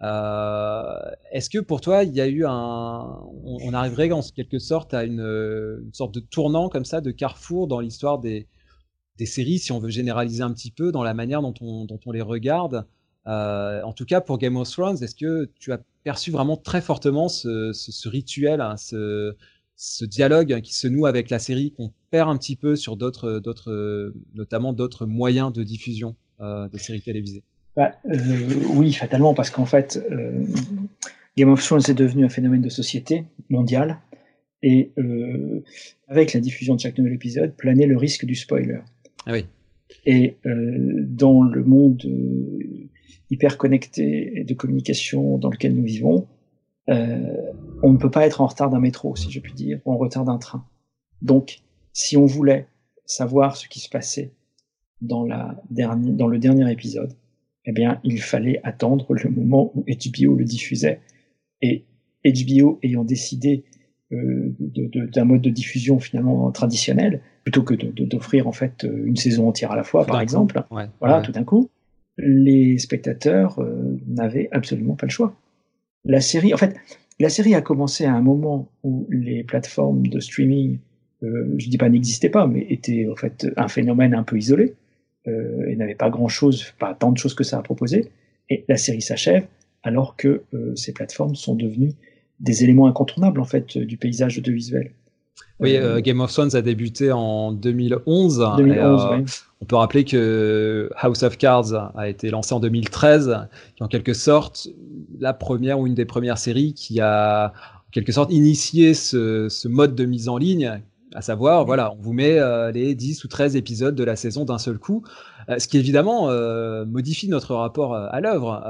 Est-ce que pour toi, il y a eu un, on, arriverait en quelque sorte à une, sorte de tournant comme ça, de carrefour dans l'histoire des, séries, si on veut généraliser un petit peu, dans la manière dont on, dont on les regarde? Euh, en tout cas, pour Game of Thrones, est-ce que tu as perçu vraiment très fortement ce, rituel, hein, ce, dialogue qui se noue avec la série, qu'on perd un petit peu sur d'autres, notamment d'autres moyens de diffusion euh, de séries télévisées? Bah, euh, Oui, fatalement, parce qu'en fait, Game of Thrones est devenu un phénomène de société mondial, et avec la diffusion de chaque nouvel épisode, planait le risque du spoiler. Ah oui. Et dans le monde hyper connecté et de communication dans lequel nous vivons, euh, on ne peut pas être en retard d'un métro, si je puis dire, ou en retard d'un train. Donc, si on voulait savoir ce qui se passait dans, la dernière, dans le dernier épisode, eh bien, il fallait attendre le moment où HBO le diffusait. Et HBO ayant décidé euh, d'un mode de diffusion finalement traditionnel, plutôt que d'offrir en fait une saison entière à la fois, par exemple, voilà, tout d'un coup, les spectateurs euh, n'avaient absolument pas le choix. La série, en fait, la série a commencé à un moment où les plateformes de streaming, euh, je dis pas n'existaient pas, mais étaient en fait un phénomène un peu isolé euh, et n'avaient pas grand chose, pas tant de choses que ça à proposer. Et la série s'achève alors que euh, ces plateformes sont devenues des éléments incontournables en fait du paysage audiovisuel. Oui, euh, Game of Thrones a débuté en 2011. Euh, on peut rappeler que House of Cards a été lancé en 2013, qui est en quelque sorte la première ou une des premières séries qui a en quelque sorte initié ce, mode de mise en ligne, à savoir, voilà, on vous met euh, les 10 ou 13 épisodes de la saison d'un seul coup, ce qui évidemment modifie notre rapport à l'œuvre.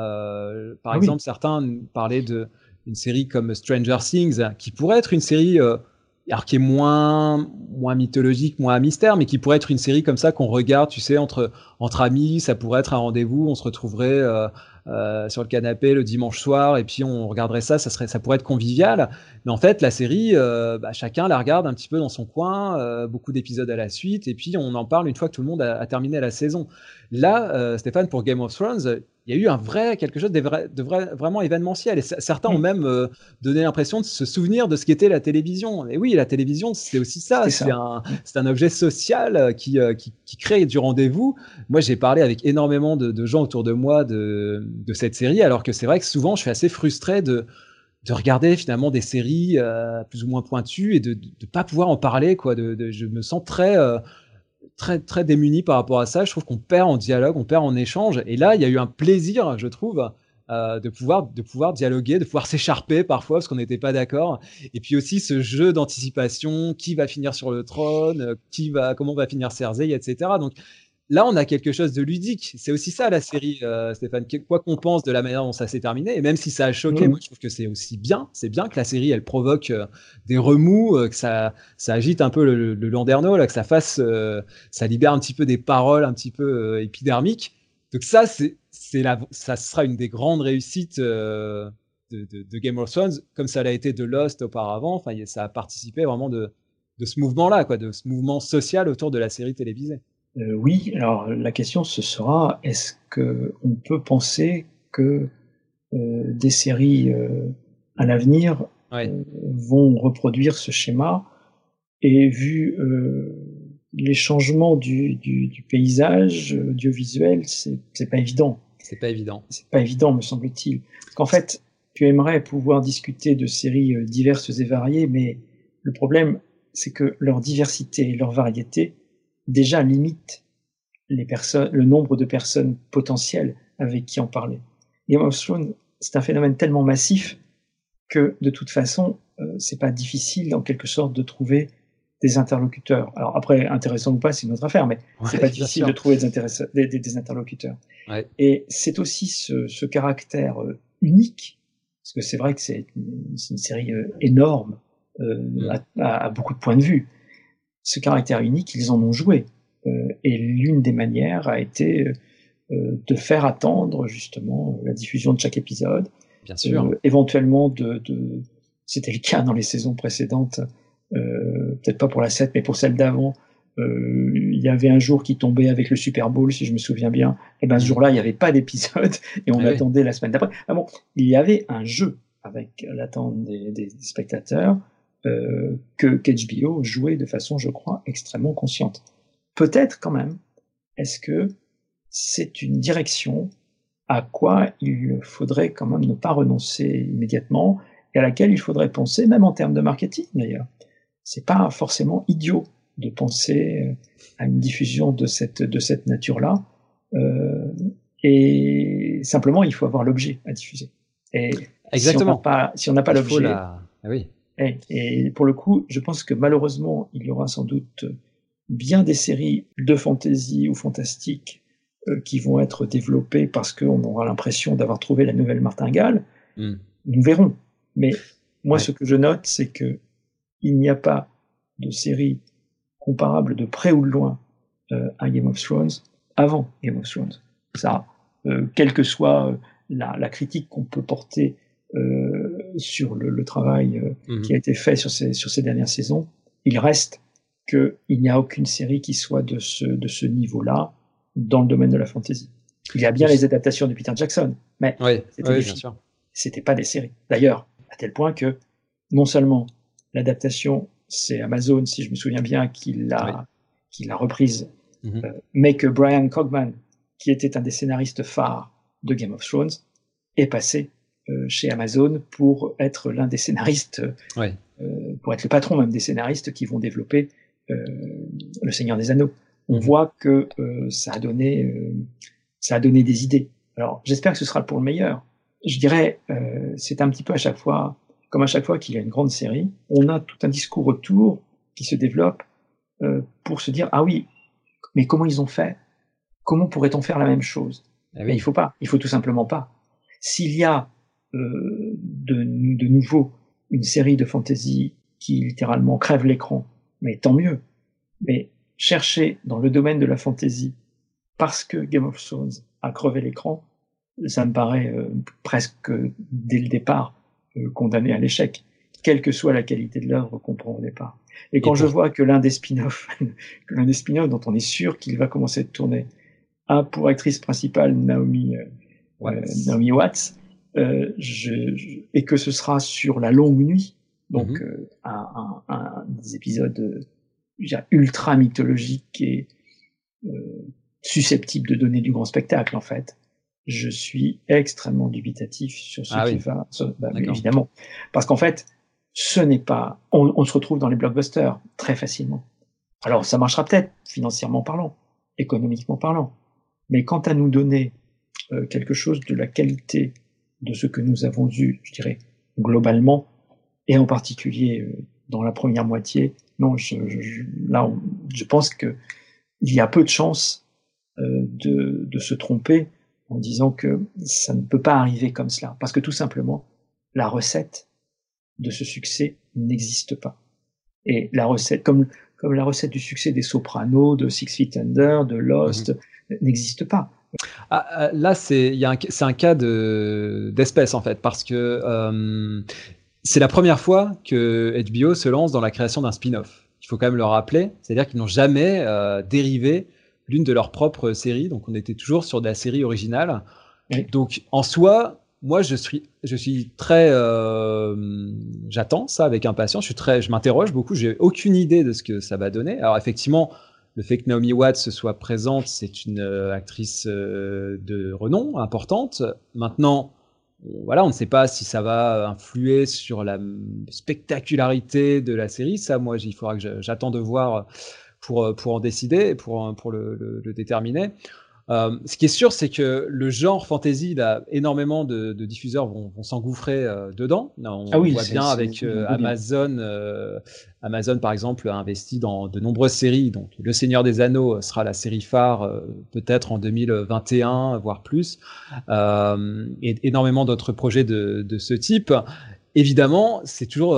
par ah exemple, certains parlaient de une série comme Stranger Things, qui pourrait être une série alors qui est moins moins mythologique, moins mystère, mais qui pourrait être une série comme ça qu'on regarde, tu sais, entre entre amis, ça pourrait être un rendez-vous, on se retrouverait euh, euh, sur le canapé le dimanche soir et puis on regarderait ça, ça serait, ça pourrait être convivial. Mais en fait, la série, euh, bah, chacun la regarde un petit peu dans son coin, euh, beaucoup d'épisodes à la suite, et puis on en parle une fois que tout le monde a terminé la saison. Là, Stéphane, pour Game of Thrones, il y a eu un vrai quelque chose de, vrai, de vrai, vraiment événementiel. Et certains ont mm. même euh, donné l'impression de se souvenir de ce qu'était la télévision. Et oui, la télévision, c'est aussi ça. C'est un, un, objet social euh, qui, euh, qui, qui crée du rendez-vous. Moi, j'ai parlé avec énormément de, de, gens autour de moi de, de cette série, alors que c'est vrai que souvent, je suis assez frustré de de regarder finalement des séries euh, plus ou moins pointues et de ne pas pouvoir en parler quoi de, de je me sens très très très démunis par rapport à ça. Je trouve qu'on perd en dialogue, on perd en échange. Et là, il y a eu un plaisir, je trouve, euh, de pouvoir de pouvoir dialoguer, de pouvoir s'écharper parfois parce qu'on n'était pas d'accord. Et puis aussi ce jeu d'anticipation, qui va finir sur le trône, qui va comment va finir Cersei, etc. Donc là, on a quelque chose de ludique. C'est aussi ça la série, euh, Stéphane. Quoi qu'on pense de la manière dont ça s'est terminé, et même si ça a choqué, mmh. moi je trouve que c'est aussi bien. C'est bien que la série, elle provoque euh, des remous, euh, que ça, ça agite un peu le, le Landerneau, là, que ça fasse, ça libère un petit peu des paroles un petit peu épidermiques. Donc ça, c'est, la, ça sera une des grandes réussites. De, de, de, Game of Thrones, comme ça l'a été de Lost auparavant. Enfin, ça a participé vraiment de, de ce mouvement-là, quoi, de ce mouvement social autour de la série télévisée. Euh, oui, alors la question ce sera est-ce que on peut penser que euh, des séries euh, à l'avenir vont reproduire ce schéma et vu les changements du, du, du paysage audiovisuel, c'est pas évident. C'est pas évident. C'est pas évident, me semble-t-il. Parce qu'en fait, tu aimerais pouvoir discuter de séries diverses et variées, mais le problème, c'est que leur diversité et leur variété déjà limite les personnes, le nombre de personnes potentielles avec qui en parler. Game of Thrones, c'est un phénomène tellement massif que de toute façon, euh, c'est pas difficile en quelque sorte de trouver des interlocuteurs. Alors après, intéressant ou pas, c'est une autre affaire, mais c'est pas difficile de trouver des, des, des, interlocuteurs. Ouais. Et c'est aussi ce, ce caractère euh, unique, parce que c'est vrai que c'est une, une, série euh, énorme euh, mm. à, à, beaucoup de points de vue ce caractère unique, ils en ont joué. Euh, et l'une des manières a été euh, de faire attendre justement la diffusion de chaque épisode. Bien sûr. Euh, éventuellement de, de... c'était le cas dans les saisons précédentes, peut-être pas pour la 7, mais pour celle d'avant. Il y avait un jour qui tombait avec le Super Bowl, si je me souviens bien. Et ben ce jour-là, il n'y avait pas d'épisode et on attendait la semaine d'après. Ah bon, il y avait un jeu avec l'attente des, des, des spectateurs euh, que qu'HBO jouait de façon, je crois, extrêmement consciente. Peut-être quand même, est-ce que c'est une direction à quoi il faudrait quand même ne pas renoncer immédiatement et à laquelle il faudrait penser, même en termes de marketing d'ailleurs. C'est pas forcément idiot de penser euh, à une diffusion de cette de cette nature-là. Euh, et simplement, il faut avoir l'objet à diffuser. Et Exactement. Si on n'a pas, pas l'objet, la... ah oui. Et, et, pour le coup, je pense que malheureusement, il y aura sans doute bien des séries de fantasy ou fantastique euh, qui vont être développées parce qu'on aura l'impression d'avoir trouvé la nouvelle martingale. Mm. Nous verrons. Mais moi, ouais. ce que je note, c'est que il n'y a pas de série comparable de près ou de loin euh, à Game of Thrones avant Game of Thrones. Ça, euh, quelle que soit la, la critique qu'on peut porter sur le, le travail euh, mmh. qui a été fait sur ces, sur ces dernières saisons, il reste qu'il n'y a aucune série qui soit de ce, de ce niveau-là dans le domaine de la fantasy. Il y a bien les adaptations de Peter Jackson, mais oui, c'était oui, pas des séries. D'ailleurs, à tel point que non seulement l'adaptation, c'est Amazon, si je me souviens bien, qui l'a oui. qui l'a reprise, mmh. euh, mais que Brian Cogman, qui était un des scénaristes phares de Game of Thrones, est passé chez Amazon pour être l'un des scénaristes, ouais. euh, pour être le patron même des scénaristes qui vont développer euh, Le Seigneur des Anneaux. On mmh. voit que euh, ça a donné, euh, ça a donné des idées. Alors j'espère que ce sera pour le meilleur. Je dirais, c'est un petit peu à chaque fois, comme à chaque fois qu'il y a une grande série, on a tout un discours autour qui se développe pour se dire ah oui, mais comment ils ont fait? Comment pourrait-on faire la même chose? Ah oui. Il faut pas, il faut tout simplement pas. S'il y a euh, de, de nouveau une série de fantasy qui littéralement crève l'écran, mais tant mieux. Mais chercher dans le domaine de la fantasy, parce que Game of Thrones a crevé l'écran, ça me paraît presque dès le départ condamné à l'échec, quelle que soit la qualité de l'œuvre qu'on prend au départ. Et quand je vois que l'un des spin-offs, que l'un des spin-offs dont on est sûr qu'il va commencer à tourner, a pour actrice principale Naomi, Watts, Naomi Watts je, et que ce sera sur la longue nuit, donc mhm. un, un, un, des épisodes ultra mythologiques et euh, susceptible de donner du grand spectacle en fait. Je suis extrêmement dubitatif sur ce ah qui va, bah, évidemment, parce qu'en fait, ce n'est pas, on, se retrouve dans les blockbusters très facilement. Alors ça marchera peut-être financièrement parlant, économiquement parlant, mais quant à nous donner euh, quelque chose de la qualité de ce que nous avons eu, je dirais globalement, et en particulier euh, dans la première moitié, non, je, là, je pense que il y a peu de chances euh, de, de, se tromper en disant que ça ne peut pas arriver comme cela. Parce que tout simplement, la recette de ce succès n'existe pas. Et la recette, comme, comme la recette du succès des Sopranos, de Six Feet Under, de Lost, mhm. n'existe pas. Ah, ah, là, c'est un, un cas d'espèce en fait, parce que euh, c'est la première fois que HBO se lance dans la création d'un spin-off il faut quand même le rappeler, c'est-à-dire qu'ils n'ont jamais euh, dérivé l'une de leurs propres séries, donc on était toujours sur de la série originale. Donc en soi, moi je suis, je suis très, euh, j'attends ça avec impatience. Je suis très, je m'interroge beaucoup. J'ai aucune idée de ce que ça va donner. Alors effectivement, le fait que Naomi Watts soit présente, c'est une euh, actrice de renom importante. Maintenant, voilà, on ne sait pas si ça va influer sur la spectacularité de la série. Ça, moi, il faudra que j'attends de voir pour, pour en décider, pour, pour le déterminer. Euh, ce qui est sûr, c'est que le genre fantasy, là, énormément de, de diffuseurs vont, vont s'engouffrer euh, dedans. On ah oui, voit bien avec euh, Amazon. Amazon, par exemple, a investi dans de nombreuses séries. Donc, Le Seigneur des Anneaux sera la série phare, peut-être en 2021, voire plus. et énormément d'autres projets de, de, ce type. Évidemment, c'est toujours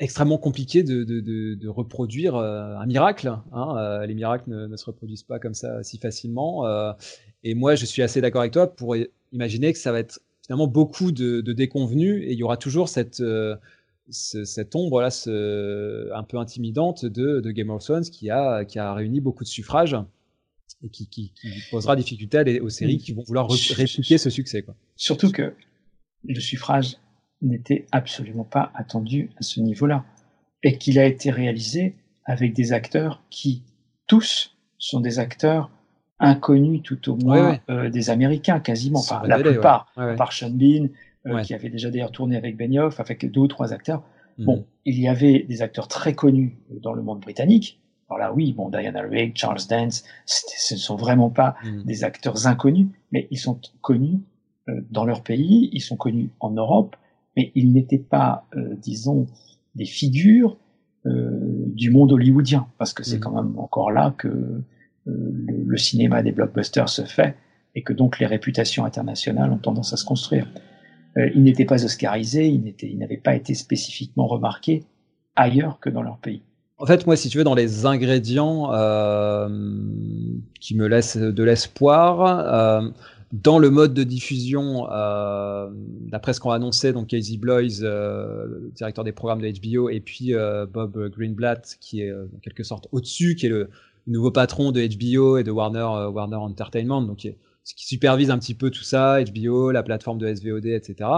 extrêmement compliqué de, de, de, de reproduire euh, un miracle. Hein. Euh, les miracles ne, ne, se reproduisent pas comme ça si facilement. Euh, et moi, je suis assez d'accord avec toi pour imaginer que ça va être finalement beaucoup de, déconvenus et il y aura toujours cette, cette ombre là, ce, un peu intimidante de, Game of Thrones qui a, qui a réuni beaucoup de suffrages et qui, qui, qui posera difficulté aux séries qui vont vouloir répliquer ce succès. Quoi. Surtout que le suffrage n'était absolument pas attendu à ce niveau-là. Et qu'il a été réalisé avec des acteurs qui, tous, sont des acteurs inconnus tout au moins euh, des Américains, quasiment. Enfin, la plupart, par Sean Bean, euh, qui avait déjà d'ailleurs tourné avec Benioff, avec deux ou trois acteurs. Mhm. Bon, il y avait des acteurs très connus dans le monde britannique. Alors là, oui, bon, Diana Rigg, Charles Dance, ce ne sont vraiment pas mhm. des acteurs inconnus, mais ils sont connus euh, dans leur pays, ils sont connus en Europe, mais ils n'étaient pas, euh, disons, des figures euh, du monde hollywoodien, parce que c'est mmh. quand même encore là que euh, le, cinéma des blockbusters se fait, et que donc les réputations internationales ont tendance à se construire. ils n'étaient pas oscarisés, ils n'avaient pas été spécifiquement remarqués ailleurs que dans leur pays. En fait, moi, si tu veux, dans les ingrédients qui me laissent de l'espoir, dans le mode de diffusion, euh, d'après ce qu'on annoncé, donc Casey Bloys, euh, directeur des programmes de HBO, et puis euh, Bob Greenblatt, qui est en quelque sorte au-dessus, qui est le nouveau patron de HBO et de Warner, Warner Entertainment, donc qui, qui, supervise un petit peu tout ça, HBO, la plateforme de SVOD, etc.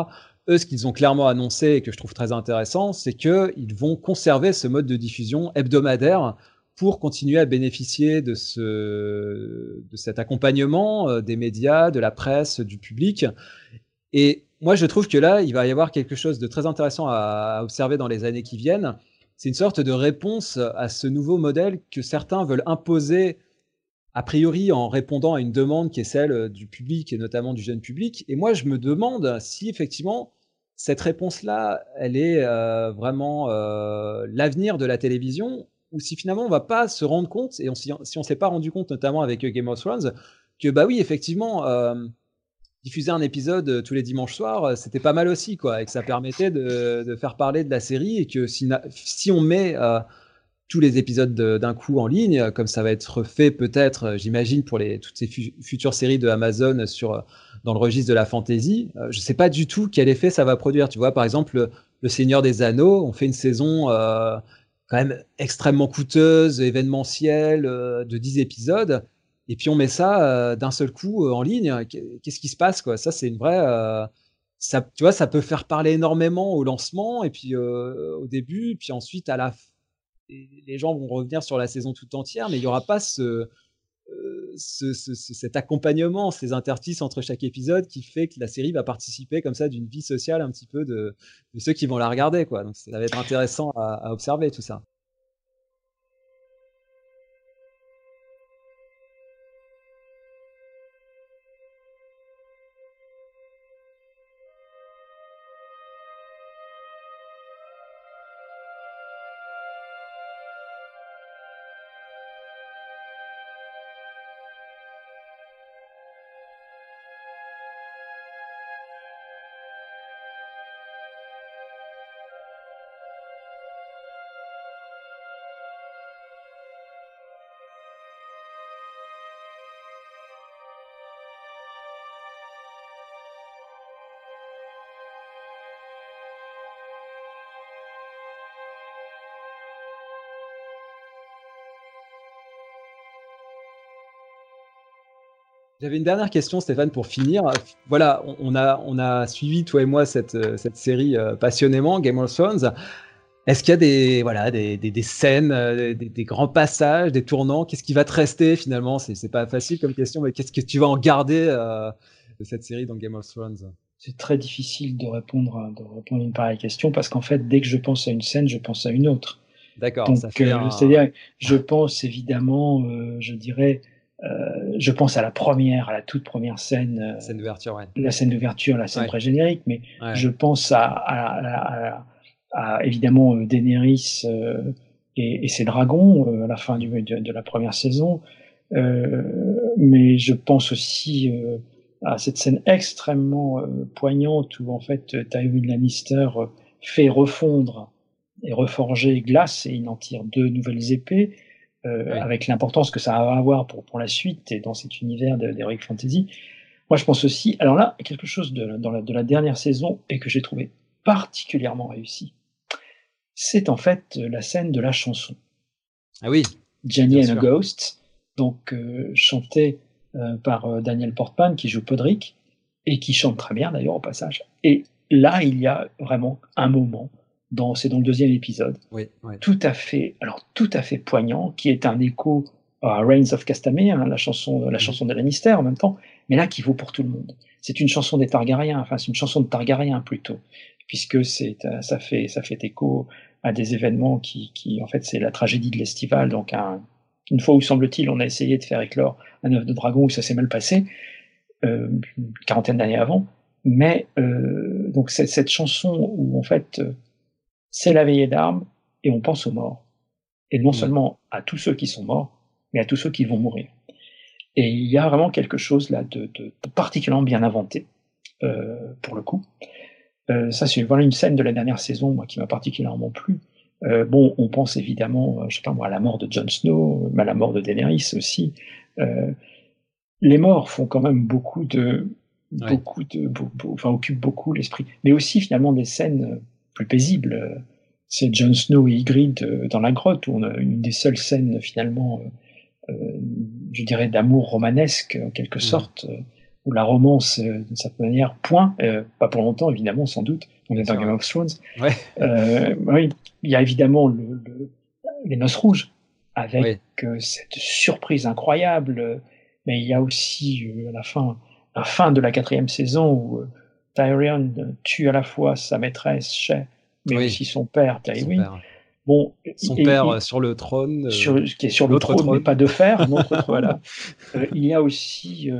Eux, ce qu'ils ont clairement annoncé et que je trouve très intéressant, c'est qu'ils vont conserver ce mode de diffusion hebdomadaire pour continuer à bénéficier de, ce, de cet accompagnement euh, des médias, de la presse, du public. Et moi, je trouve que là, il va y avoir quelque chose de très intéressant à, observer dans les années qui viennent. C'est une sorte de réponse à ce nouveau modèle que certains veulent imposer a priori en répondant à une demande qui est celle du public et notamment du jeune public. Et moi, je me demande si effectivement cette réponse-là, elle est euh, vraiment euh, l'avenir de la télévision ou si finalement on va pas se rendre compte, et si on s'est pas rendu compte notamment avec euh, Game of Thrones, que bah oui, effectivement, euh, diffuser un épisode euh, tous les dimanches soirs, c'était pas mal aussi, quoi, et que ça permettait de, faire parler de la série, et que si, on met tous les épisodes d'un coup en ligne, comme ça va être fait peut-être, j'imagine, pour les, toutes ces futures séries de Amazon sur, dans le registre de la fantasy. je ne sais pas du tout quel effet ça va produire. Tu vois, par exemple, le, Seigneur des Anneaux, on fait une saison quand même extrêmement coûteuse, événementielle, de 10 épisodes. Et puis on met ça d'un seul coup en ligne. Qu'est-ce qui se passe quoi? Ça, c'est une vraie ça, tu vois, ça peut faire parler énormément au lancement et puis euh, au début, puis ensuite à la les gens vont revenir sur la saison tout entière, mais il n'y aura pas ce, ce, cet accompagnement, ces interstices entre chaque épisode qui fait que la série va participer comme ça d'une vie sociale un petit peu de, de, ceux qui vont la regarder. Quoi. Donc ça va être intéressant à observer tout ça. J'avais une dernière question, Stéphane, pour finir. Voilà, on a, on a suivi, toi et moi, cette, euh, cette série euh, passionnément, Game of Thrones. Est-ce qu'il y a des, voilà, des, des, scènes, euh, des, grands passages, des tournants? Qu'est-ce qui va te rester finalement? C'est pas facile comme question, mais qu'est-ce que tu vas en garder de cette série dans Game of Thrones? C'est très difficile de répondre, à, de répondre à une pareille question parce qu'en fait, dès que je pense à une scène, je pense à une autre. D'accord. C'est-à-dire, je pense évidemment, je dirais, euh, je pense à la première, à la toute première scène. Euh, scène d'ouverture, ouais. La scène d'ouverture, la scène pré-générique, mais je pense à, à, à, évidemment euh, Daenerys et, et, ses dragons à la fin du, de, la première saison. mais je pense aussi à cette scène extrêmement poignante où en fait Tywin Lannister fait refondre et reforger Glace et il en tire deux nouvelles épées. Euh, avec l'importance que ça va avoir pour, pour la suite et dans cet univers d'Heroic Fantasy. Moi, je pense aussi, alors là, quelque chose de, dans la, de la dernière saison et que j'ai trouvé particulièrement réussi, c'est en fait la scène de la chanson. Ah oui. Jenny and a Ghost, donc euh, chantée euh, par Daniel Portman qui joue Podrick et qui chante très bien d'ailleurs au passage. Et là, il y a vraiment un moment c'est dans le deuxième épisode, tout à fait, alors tout à fait poignant, qui est un écho à Reigns of Castamere, hein, la chanson, la mm. chanson de Lannister en même temps, mais là qui vaut pour tout le monde. C'est une chanson des Targaryens, enfin c'est une chanson de Targaryens plutôt, puisque c'est, euh, ça fait, ça fait écho à des événements qui, qui en fait, c'est la tragédie de l'Estival, donc une fois où semble-t-il, on a essayé de faire éclore un œuf de dragon où ça s'est mal passé, euh, une quarantaine d'années avant, mais euh, donc cette, cette chanson où en fait c'est la veillée d'armes et on pense aux morts. Et non seulement à tous ceux qui sont morts, mais à tous ceux qui vont mourir. Et il y a vraiment quelque chose là de, particulièrement bien inventé, euh, pour le coup. Euh, ça, c'est voilà une scène de la dernière saison moi, qui m'a particulièrement plu. Euh, bon, on pense évidemment, je sais pas moi, à la mort de Jon Snow, mais à la mort de Daenerys aussi. les morts font quand même beaucoup de, beaucoup de, enfin occupent beaucoup l'esprit, mais aussi finalement des scènes plus paisible. C'est Jon Snow et Ygritte euh, dans la grotte, où on a une des seules scènes finalement, euh, euh, je dirais, d'amour romanesque en quelque mm. sorte, où la romance, d'une certaine manière, point, pas pour longtemps évidemment, sans doute, on est dans Game of Thrones. oui, il y a évidemment le, les Noces Rouges, avec cette surprise incroyable, mais il y a aussi à la fin, la fin de la quatrième saison où Tyrion tue à la fois sa maîtresse, Shay, mais aussi son père, Tywin. Bon, son père euh, sur le trône, euh, qui est sur le trône, mais pas de fer, voilà. Euh, il y a aussi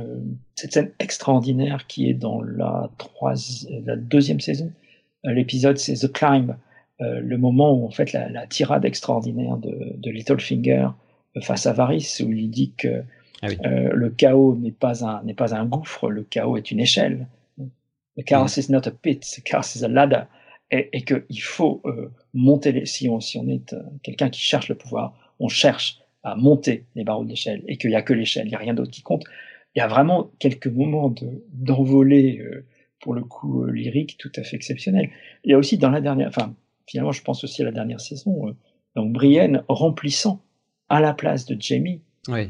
cette scène extraordinaire qui est dans la, la deuxième saison. L'épisode, c'est The Climb, le moment où en fait la, tirade extraordinaire de, de Littlefinger face à Varys, où il dit que ah le chaos n'est pas un n'est pas un gouffre, le chaos est une échelle. The chaos is not a pit, the chaos is a ladder. et, et qu'il faut euh, monter les, si on, si on est euh, quelqu'un qui cherche le pouvoir, on cherche à monter les barreaux d'échelle et qu'il n'y a que l'échelle, il n'y a rien d'autre qui compte. Il y a vraiment quelques moments de, d'envolée, euh, pour le coup, lyrique tout à fait exceptionnel. Il y a aussi dans la dernière, enfin, finalement, je pense aussi à la dernière saison, donc Brienne remplissant à la place de Jamie,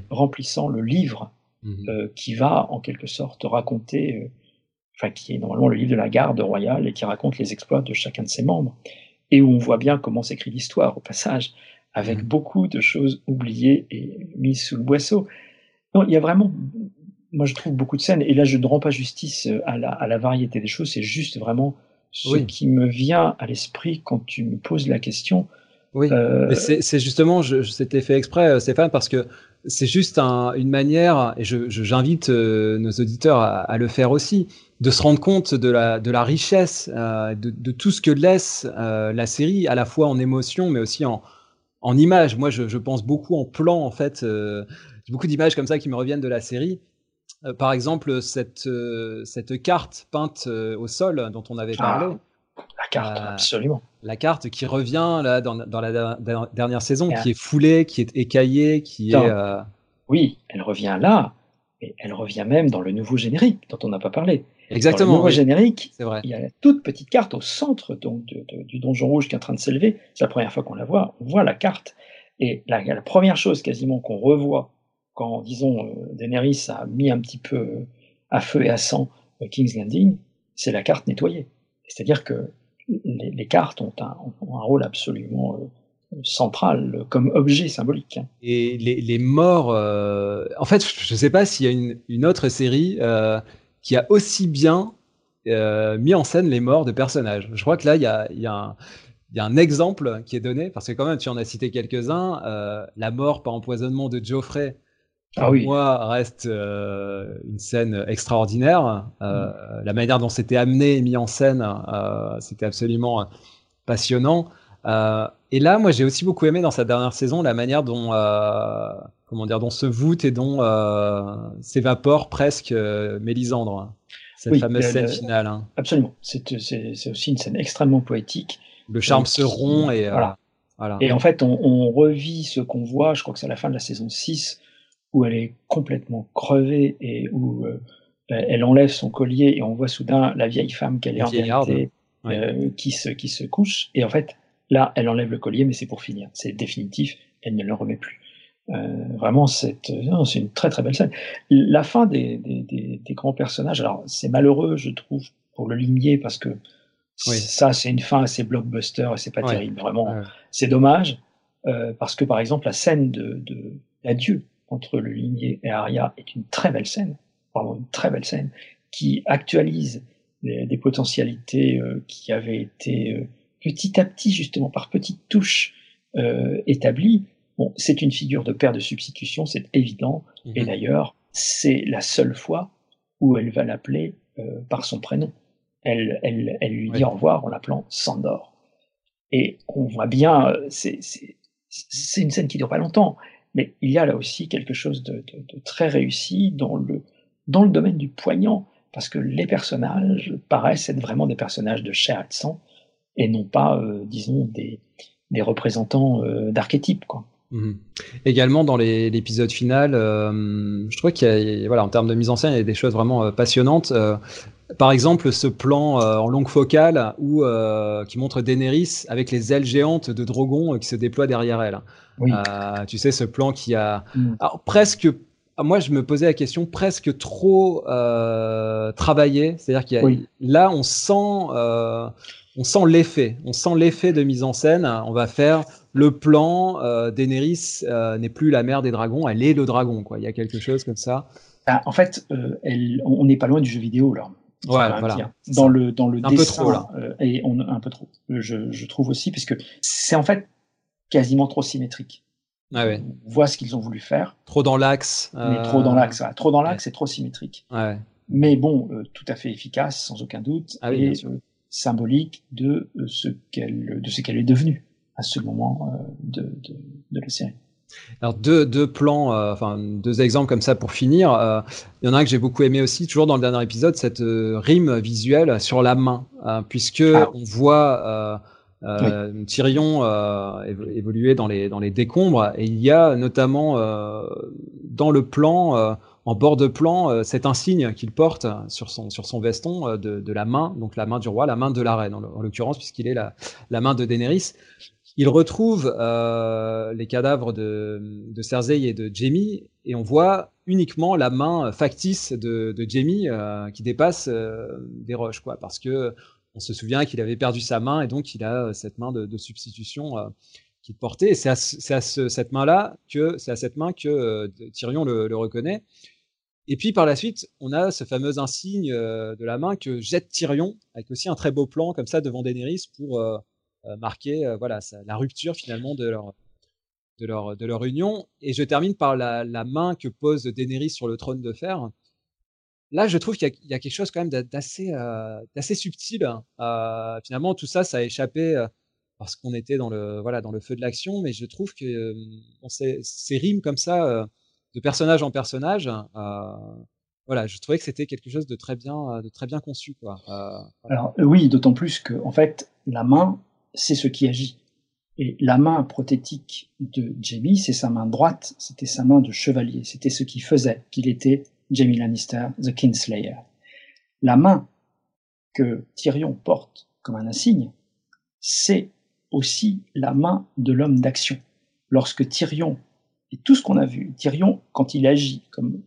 remplissant le livre mhm. qui va en quelque sorte raconter enfin qui est normalement le livre de la garde royale et qui raconte les exploits de chacun de ses membres, et où on voit bien comment s'écrit l'histoire au passage, avec mmh. beaucoup de choses oubliées et mises sous le boisseau. Non, il y a vraiment, moi je trouve beaucoup de scènes, et là je ne rends pas justice à la, à la variété des choses, c'est juste vraiment ce qui me vient à l'esprit quand tu me poses la question. Oui, euh... c'est justement, je, je c'était fait exprès, euh, Stéphane, parce que c'est juste un, une manière, et j'invite je, euh, nos auditeurs à, à, le faire aussi, de se rendre compte de la, de la richesse, euh, de, de, tout ce que laisse euh, la série, à la fois en émotion, mais aussi en, en images. Moi, je, je, pense beaucoup en plan, en fait. J'ai beaucoup d'images comme ça qui me reviennent de la série. Par exemple, cette, cette carte peinte au sol dont on avait parlé. Ah, la carte, absolument. La carte qui revient là dans, dans la dernière saison, qui est foulée, qui est écaillée, qui est. Oui, elle revient là, et elle revient même dans le nouveau générique dont on n'a pas parlé. Exactement. Dans le nouveau générique, vrai. il y a la toute petite carte au centre donc, de, de, du donjon rouge qui est en train de s'élever. C'est la première fois qu'on la voit. On voit la carte. Et la, la première chose quasiment qu'on revoit quand, disons, euh, Daenerys a mis un petit peu euh, à feu et à sang euh, King's Landing, c'est la carte nettoyée. C'est-à-dire que les, cartes ont un, rôle absolument euh, central comme objet symbolique. Et les, morts, euh, en fait, je ne sais pas s'il y a une, autre série euh, qui a aussi bien mis en scène les morts de personnages. Je crois que là, il y a, un, exemple qui est donné, parce que quand même, tu en as cité quelques-uns. La mort par empoisonnement de Geoffrey, ah oui. moi reste euh, une scène extraordinaire. Euh, mm. La manière dont c'était amené et mis en scène, euh, c'était absolument passionnant. et là, moi, j'ai aussi beaucoup aimé dans sa dernière saison la manière dont comment dire, dont se voûte et dont s'évapore presque Mélisandre. Cette oui, fameuse scène finale. Hein. Absolument. C'est aussi une scène extrêmement poétique. Le charme se rompt et. Voilà. voilà. Et en fait, on, on revit ce qu'on voit, je crois que c'est à la fin de la saison 6, où elle est complètement crevée et où euh, elle enlève son collier et on voit soudain la vieille femme qu'elle est en vérité, ouais. euh, qui, se, qui se couche. Et en fait, là, elle enlève le collier, mais c'est pour finir. C'est définitif, elle ne le remet plus. Euh, vraiment, c'est une très très belle scène. La fin des, des, des, des grands personnages, alors c'est malheureux, je trouve, pour le limier, parce que oui. ça, c'est une fin assez blockbuster et c'est pas ouais. terrible. Vraiment, ouais. c'est dommage, euh, parce que par exemple, la scène de, de l'adieu entre le limier et Arya est une très belle scène, vraiment une très belle scène, qui actualise des, des potentialités euh, qui avaient été euh, petit à petit, justement, par petites touches euh, établies Bon, c'est une figure de père de substitution, c'est évident, mmh. et d'ailleurs, c'est la seule fois où elle va l'appeler par son prénom. Elle, elle, elle lui dit au revoir en l'appelant Sandor. Et on voit bien, c'est une scène qui dure pas longtemps, mais il y a là aussi quelque chose de, très réussi dans le, dans le domaine du poignant, parce que les personnages paraissent être vraiment des personnages de chair et de sang, et non pas, euh, disons, des, représentants euh, d'archétypes. Mmh. Également dans l'épisode final, euh, je trouve qu'il y a, voilà, en termes de mise en scène, il y a des choses vraiment passionnantes. Par exemple, ce plan en longue focale où, qui montre Daenerys avec les ailes géantes de Drogon qui se déploient derrière elle. Oui. tu sais, ce plan qui a alors, presque moi, je me posais la question presque trop euh, travaillé. C'est-à-dire qu'il y a, oui. là, on sent, euh, on sent l'effet. On sent l'effet de mise en scène. On va faire le plan. Euh, Daenerys euh, n'est plus la mère des dragons, elle est le dragon. Quoi. Il y a quelque chose comme ça. Ah, en fait, euh, elle, on n'est pas loin du jeu vidéo là. Ouais, voilà. Dans le dans le un dessin, peu trop là. Euh, et on un peu trop. Je, je trouve aussi parce que c'est en fait quasiment trop symétrique. Ah ouais. On voit ce qu'ils ont voulu faire. Trop dans l'axe. Mais trop dans l'axe. Voilà. Trop dans l'axe ouais. et trop symétrique. Ouais. Mais bon, euh, tout à fait efficace, sans aucun doute, ah oui, et euh, symbolique de ce qu'elle de ce qu'elle est devenue à ce moment euh, de, de, de, la série. Alors deux, deux plans, enfin deux exemples comme ça pour finir. Il y en a un que j'ai beaucoup aimé aussi, toujours dans le dernier épisode, cette rime visuelle sur la main, puisque ah. on voit euh, Tyrion euh, évoluait dans les, dans les décombres et il y a notamment euh, dans le plan, euh, en bord de plan, euh, cet insigne qu'il porte sur son, sur son veston de, de, la main, donc la main du roi, la main de la reine en, l'occurrence, puisqu'il est la, la main de Daenerys. Il retrouve les cadavres de, de Cersei et de Jaime et on voit uniquement la main factice de, de Jaime qui dépasse des roches, quoi, parce que on se souvient qu'il avait perdu sa main et donc il a euh, cette main de, substitution euh, qu'il portait. C'est à, cette main-là que euh, Tyrion le, reconnaît. Et puis par la suite, on a ce fameux insigne de la main que jette Tyrion, avec aussi un très beau plan comme ça devant Daenerys pour marquer voilà la rupture finalement de leur union. Et je termine par la, la main que pose Daenerys sur le trône de fer Là, je trouve qu'il y, a quelque chose quand même d'assez euh, subtil. Hein. Euh, finalement, tout ça, ça a échappé euh, parce qu'on était dans le voilà dans le feu de l'action, mais je trouve que ces, rimes comme ça, de personnage en personnage, voilà, je trouvais que c'était quelque chose de très bien de très bien conçu, quoi. Alors oui, d'autant plus que en fait, la main, c'est ce qui agit. Et la main prothétique de Jamie, c'est sa main droite, c'était sa main de chevalier, c'était ce qui faisait qu'il était Jamie Lannister, The Kinslayer. La main que Tyrion porte comme un insigne, c'est aussi la main de l'homme d'action. Lorsque Tyrion, et tout ce qu'on a vu, Tyrion, quand il agit comme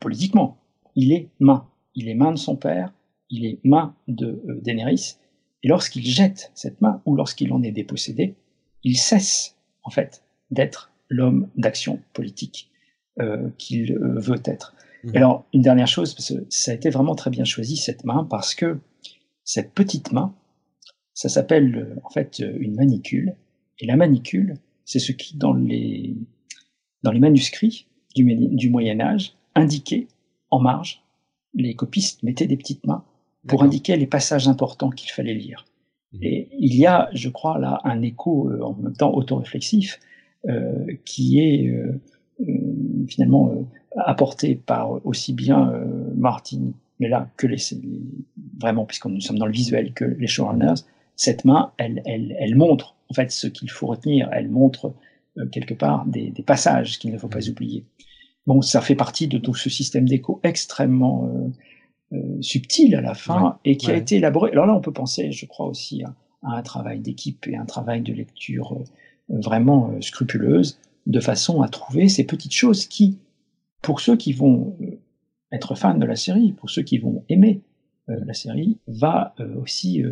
politiquement, il est main. Il est main de son père, il est main de euh, Daenerys, et lorsqu'il jette cette main, ou lorsqu'il en est dépossédé, il cesse, en fait, d'être l'homme d'action politique euh, qu'il euh, veut être. Mhm. alors, une dernière chose, parce que ça a été vraiment très bien choisi, cette main, parce que cette petite main, ça s'appelle euh, en fait euh, une manicule. Et la manicule, c'est ce qui, dans les, dans les manuscrits du, du Moyen Âge, indiquait en marge, les copistes mettaient des petites mains pour indiquer les passages importants qu'il fallait lire. Mhm. Et il y a, je crois, là un écho euh, en même temps autoréflexif euh, qui est euh, finalement apporté par aussi bien euh, Martin, mais là que les, vraiment puisque nous sommes dans le visuel que les showrunners, cette main, elle, elle, elle montre en fait ce qu'il faut retenir, elle montre euh, quelque part des, des passages qu'il ne faut pas oublier. Bon, ça fait partie de tout ce système d'écho extrêmement euh, euh, subtil à la fin et qui a été élaboré. Alors là, on peut penser, je crois aussi, à, à un travail d'équipe et un travail de lecture vraiment scrupuleuse, de façon à trouver ces petites choses qui, pour ceux qui vont euh, être fans de la série, pour ceux qui vont aimer euh, la série, va euh, aussi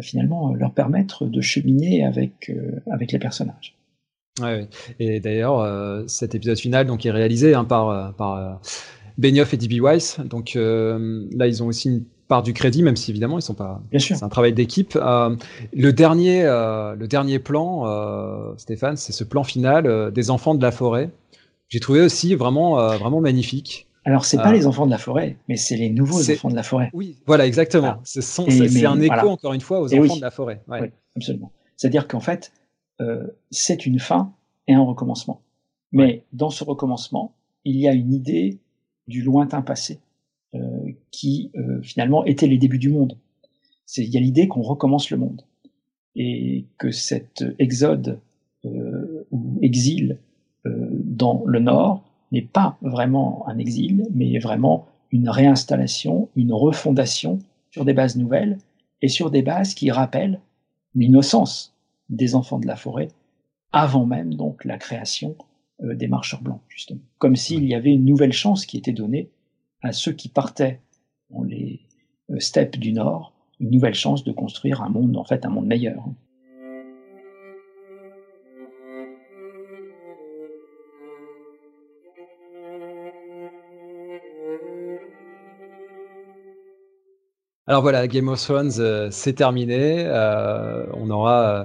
finalement leur permettre de cheminer avec, avec les personnages. Ouais, et d'ailleurs, cet épisode final donc, est réalisé hein, par, par Benioff et D.B. Weiss. Donc là, ils ont aussi une part du crédit, même si évidemment ils sont pas. Bien sûr. C'est un travail d'équipe. le dernier, le dernier plan, Stéphane, c'est ce plan final des enfants de la forêt j'ai trouvé aussi vraiment, euh, vraiment magnifique. Alors, c'est pas euh, les enfants de la forêt, mais c'est les nouveaux enfants de la forêt. Oui, voilà, exactement. C'est un écho, encore une fois, aux enfants de la forêt. Oui, absolument. C'est-à-dire qu'en fait, euh, c'est une fin et un recommencement. Mais dans ce recommencement, il y a une idée du lointain passé euh, qui, finalement, était les débuts du monde. Il y a l'idée qu'on recommence le monde. Et que cet exode ou exil le Nord n'est pas vraiment un exil, mais vraiment une réinstallation, une refondation sur des bases nouvelles et sur des bases qui rappellent l'innocence des enfants de la forêt avant même donc la création euh, des marcheurs blancs, justement. Comme s'il y avait une nouvelle chance qui était donnée à ceux qui partaient dans les euh, steppes du Nord, une nouvelle chance de construire un monde, en fait, un monde meilleur. Alors voilà, Game of Thrones, euh, c'est terminé. Euh, on aura euh,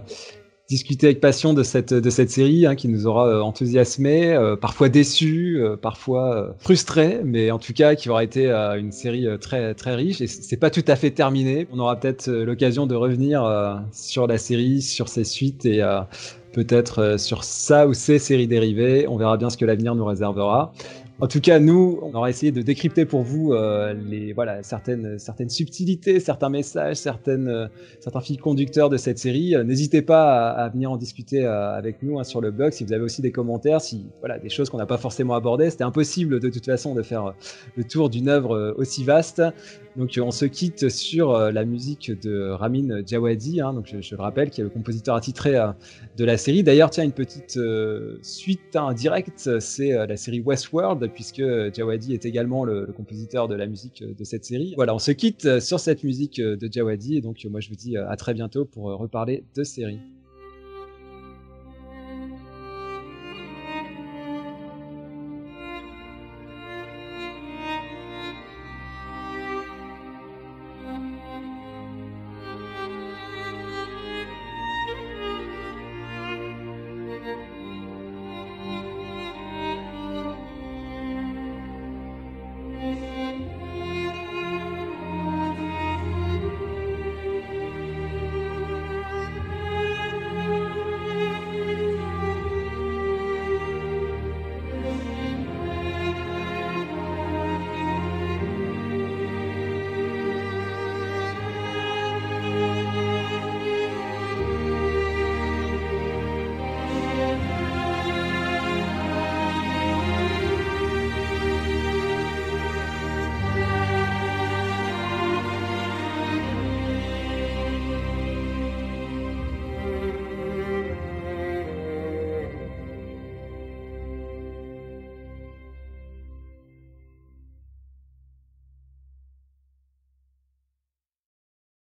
discuté avec passion de cette, de cette série hein, qui nous aura enthousiasmé, parfois déçu, parfois frustré, mais en tout cas qui aura été une série très, très riche. Et c'est pas tout à fait terminé. On aura peut-être l'occasion de revenir sur la série, sur ses suites et peut-être sur ça ou ces séries dérivées. On verra bien ce que l'avenir nous réservera. En tout cas, nous, on aura essayé de décrypter pour vous euh, les voilà certaines certaines subtilités, certains messages, certaines euh, certains fils conducteurs de cette série. Euh, n'hésitez pas à, venir en discuter avec nous hein, sur le blog si vous avez aussi des commentaires, si voilà des choses qu'on n'a pas forcément abordées. C'était impossible de toute façon de faire le tour d'une œuvre aussi vaste. Donc on se quitte sur la musique de Ramin Djawadi, hein, je, le rappelle, qui est le compositeur attitré de la série. D'ailleurs, tiens une petite suite hein, directe, c'est la série Westworld puisque Jawadi est également le, compositeur de la musique de cette série. Voilà, on se quitte sur cette musique de Jawadi, et donc moi je vous dis à très bientôt pour reparler de série.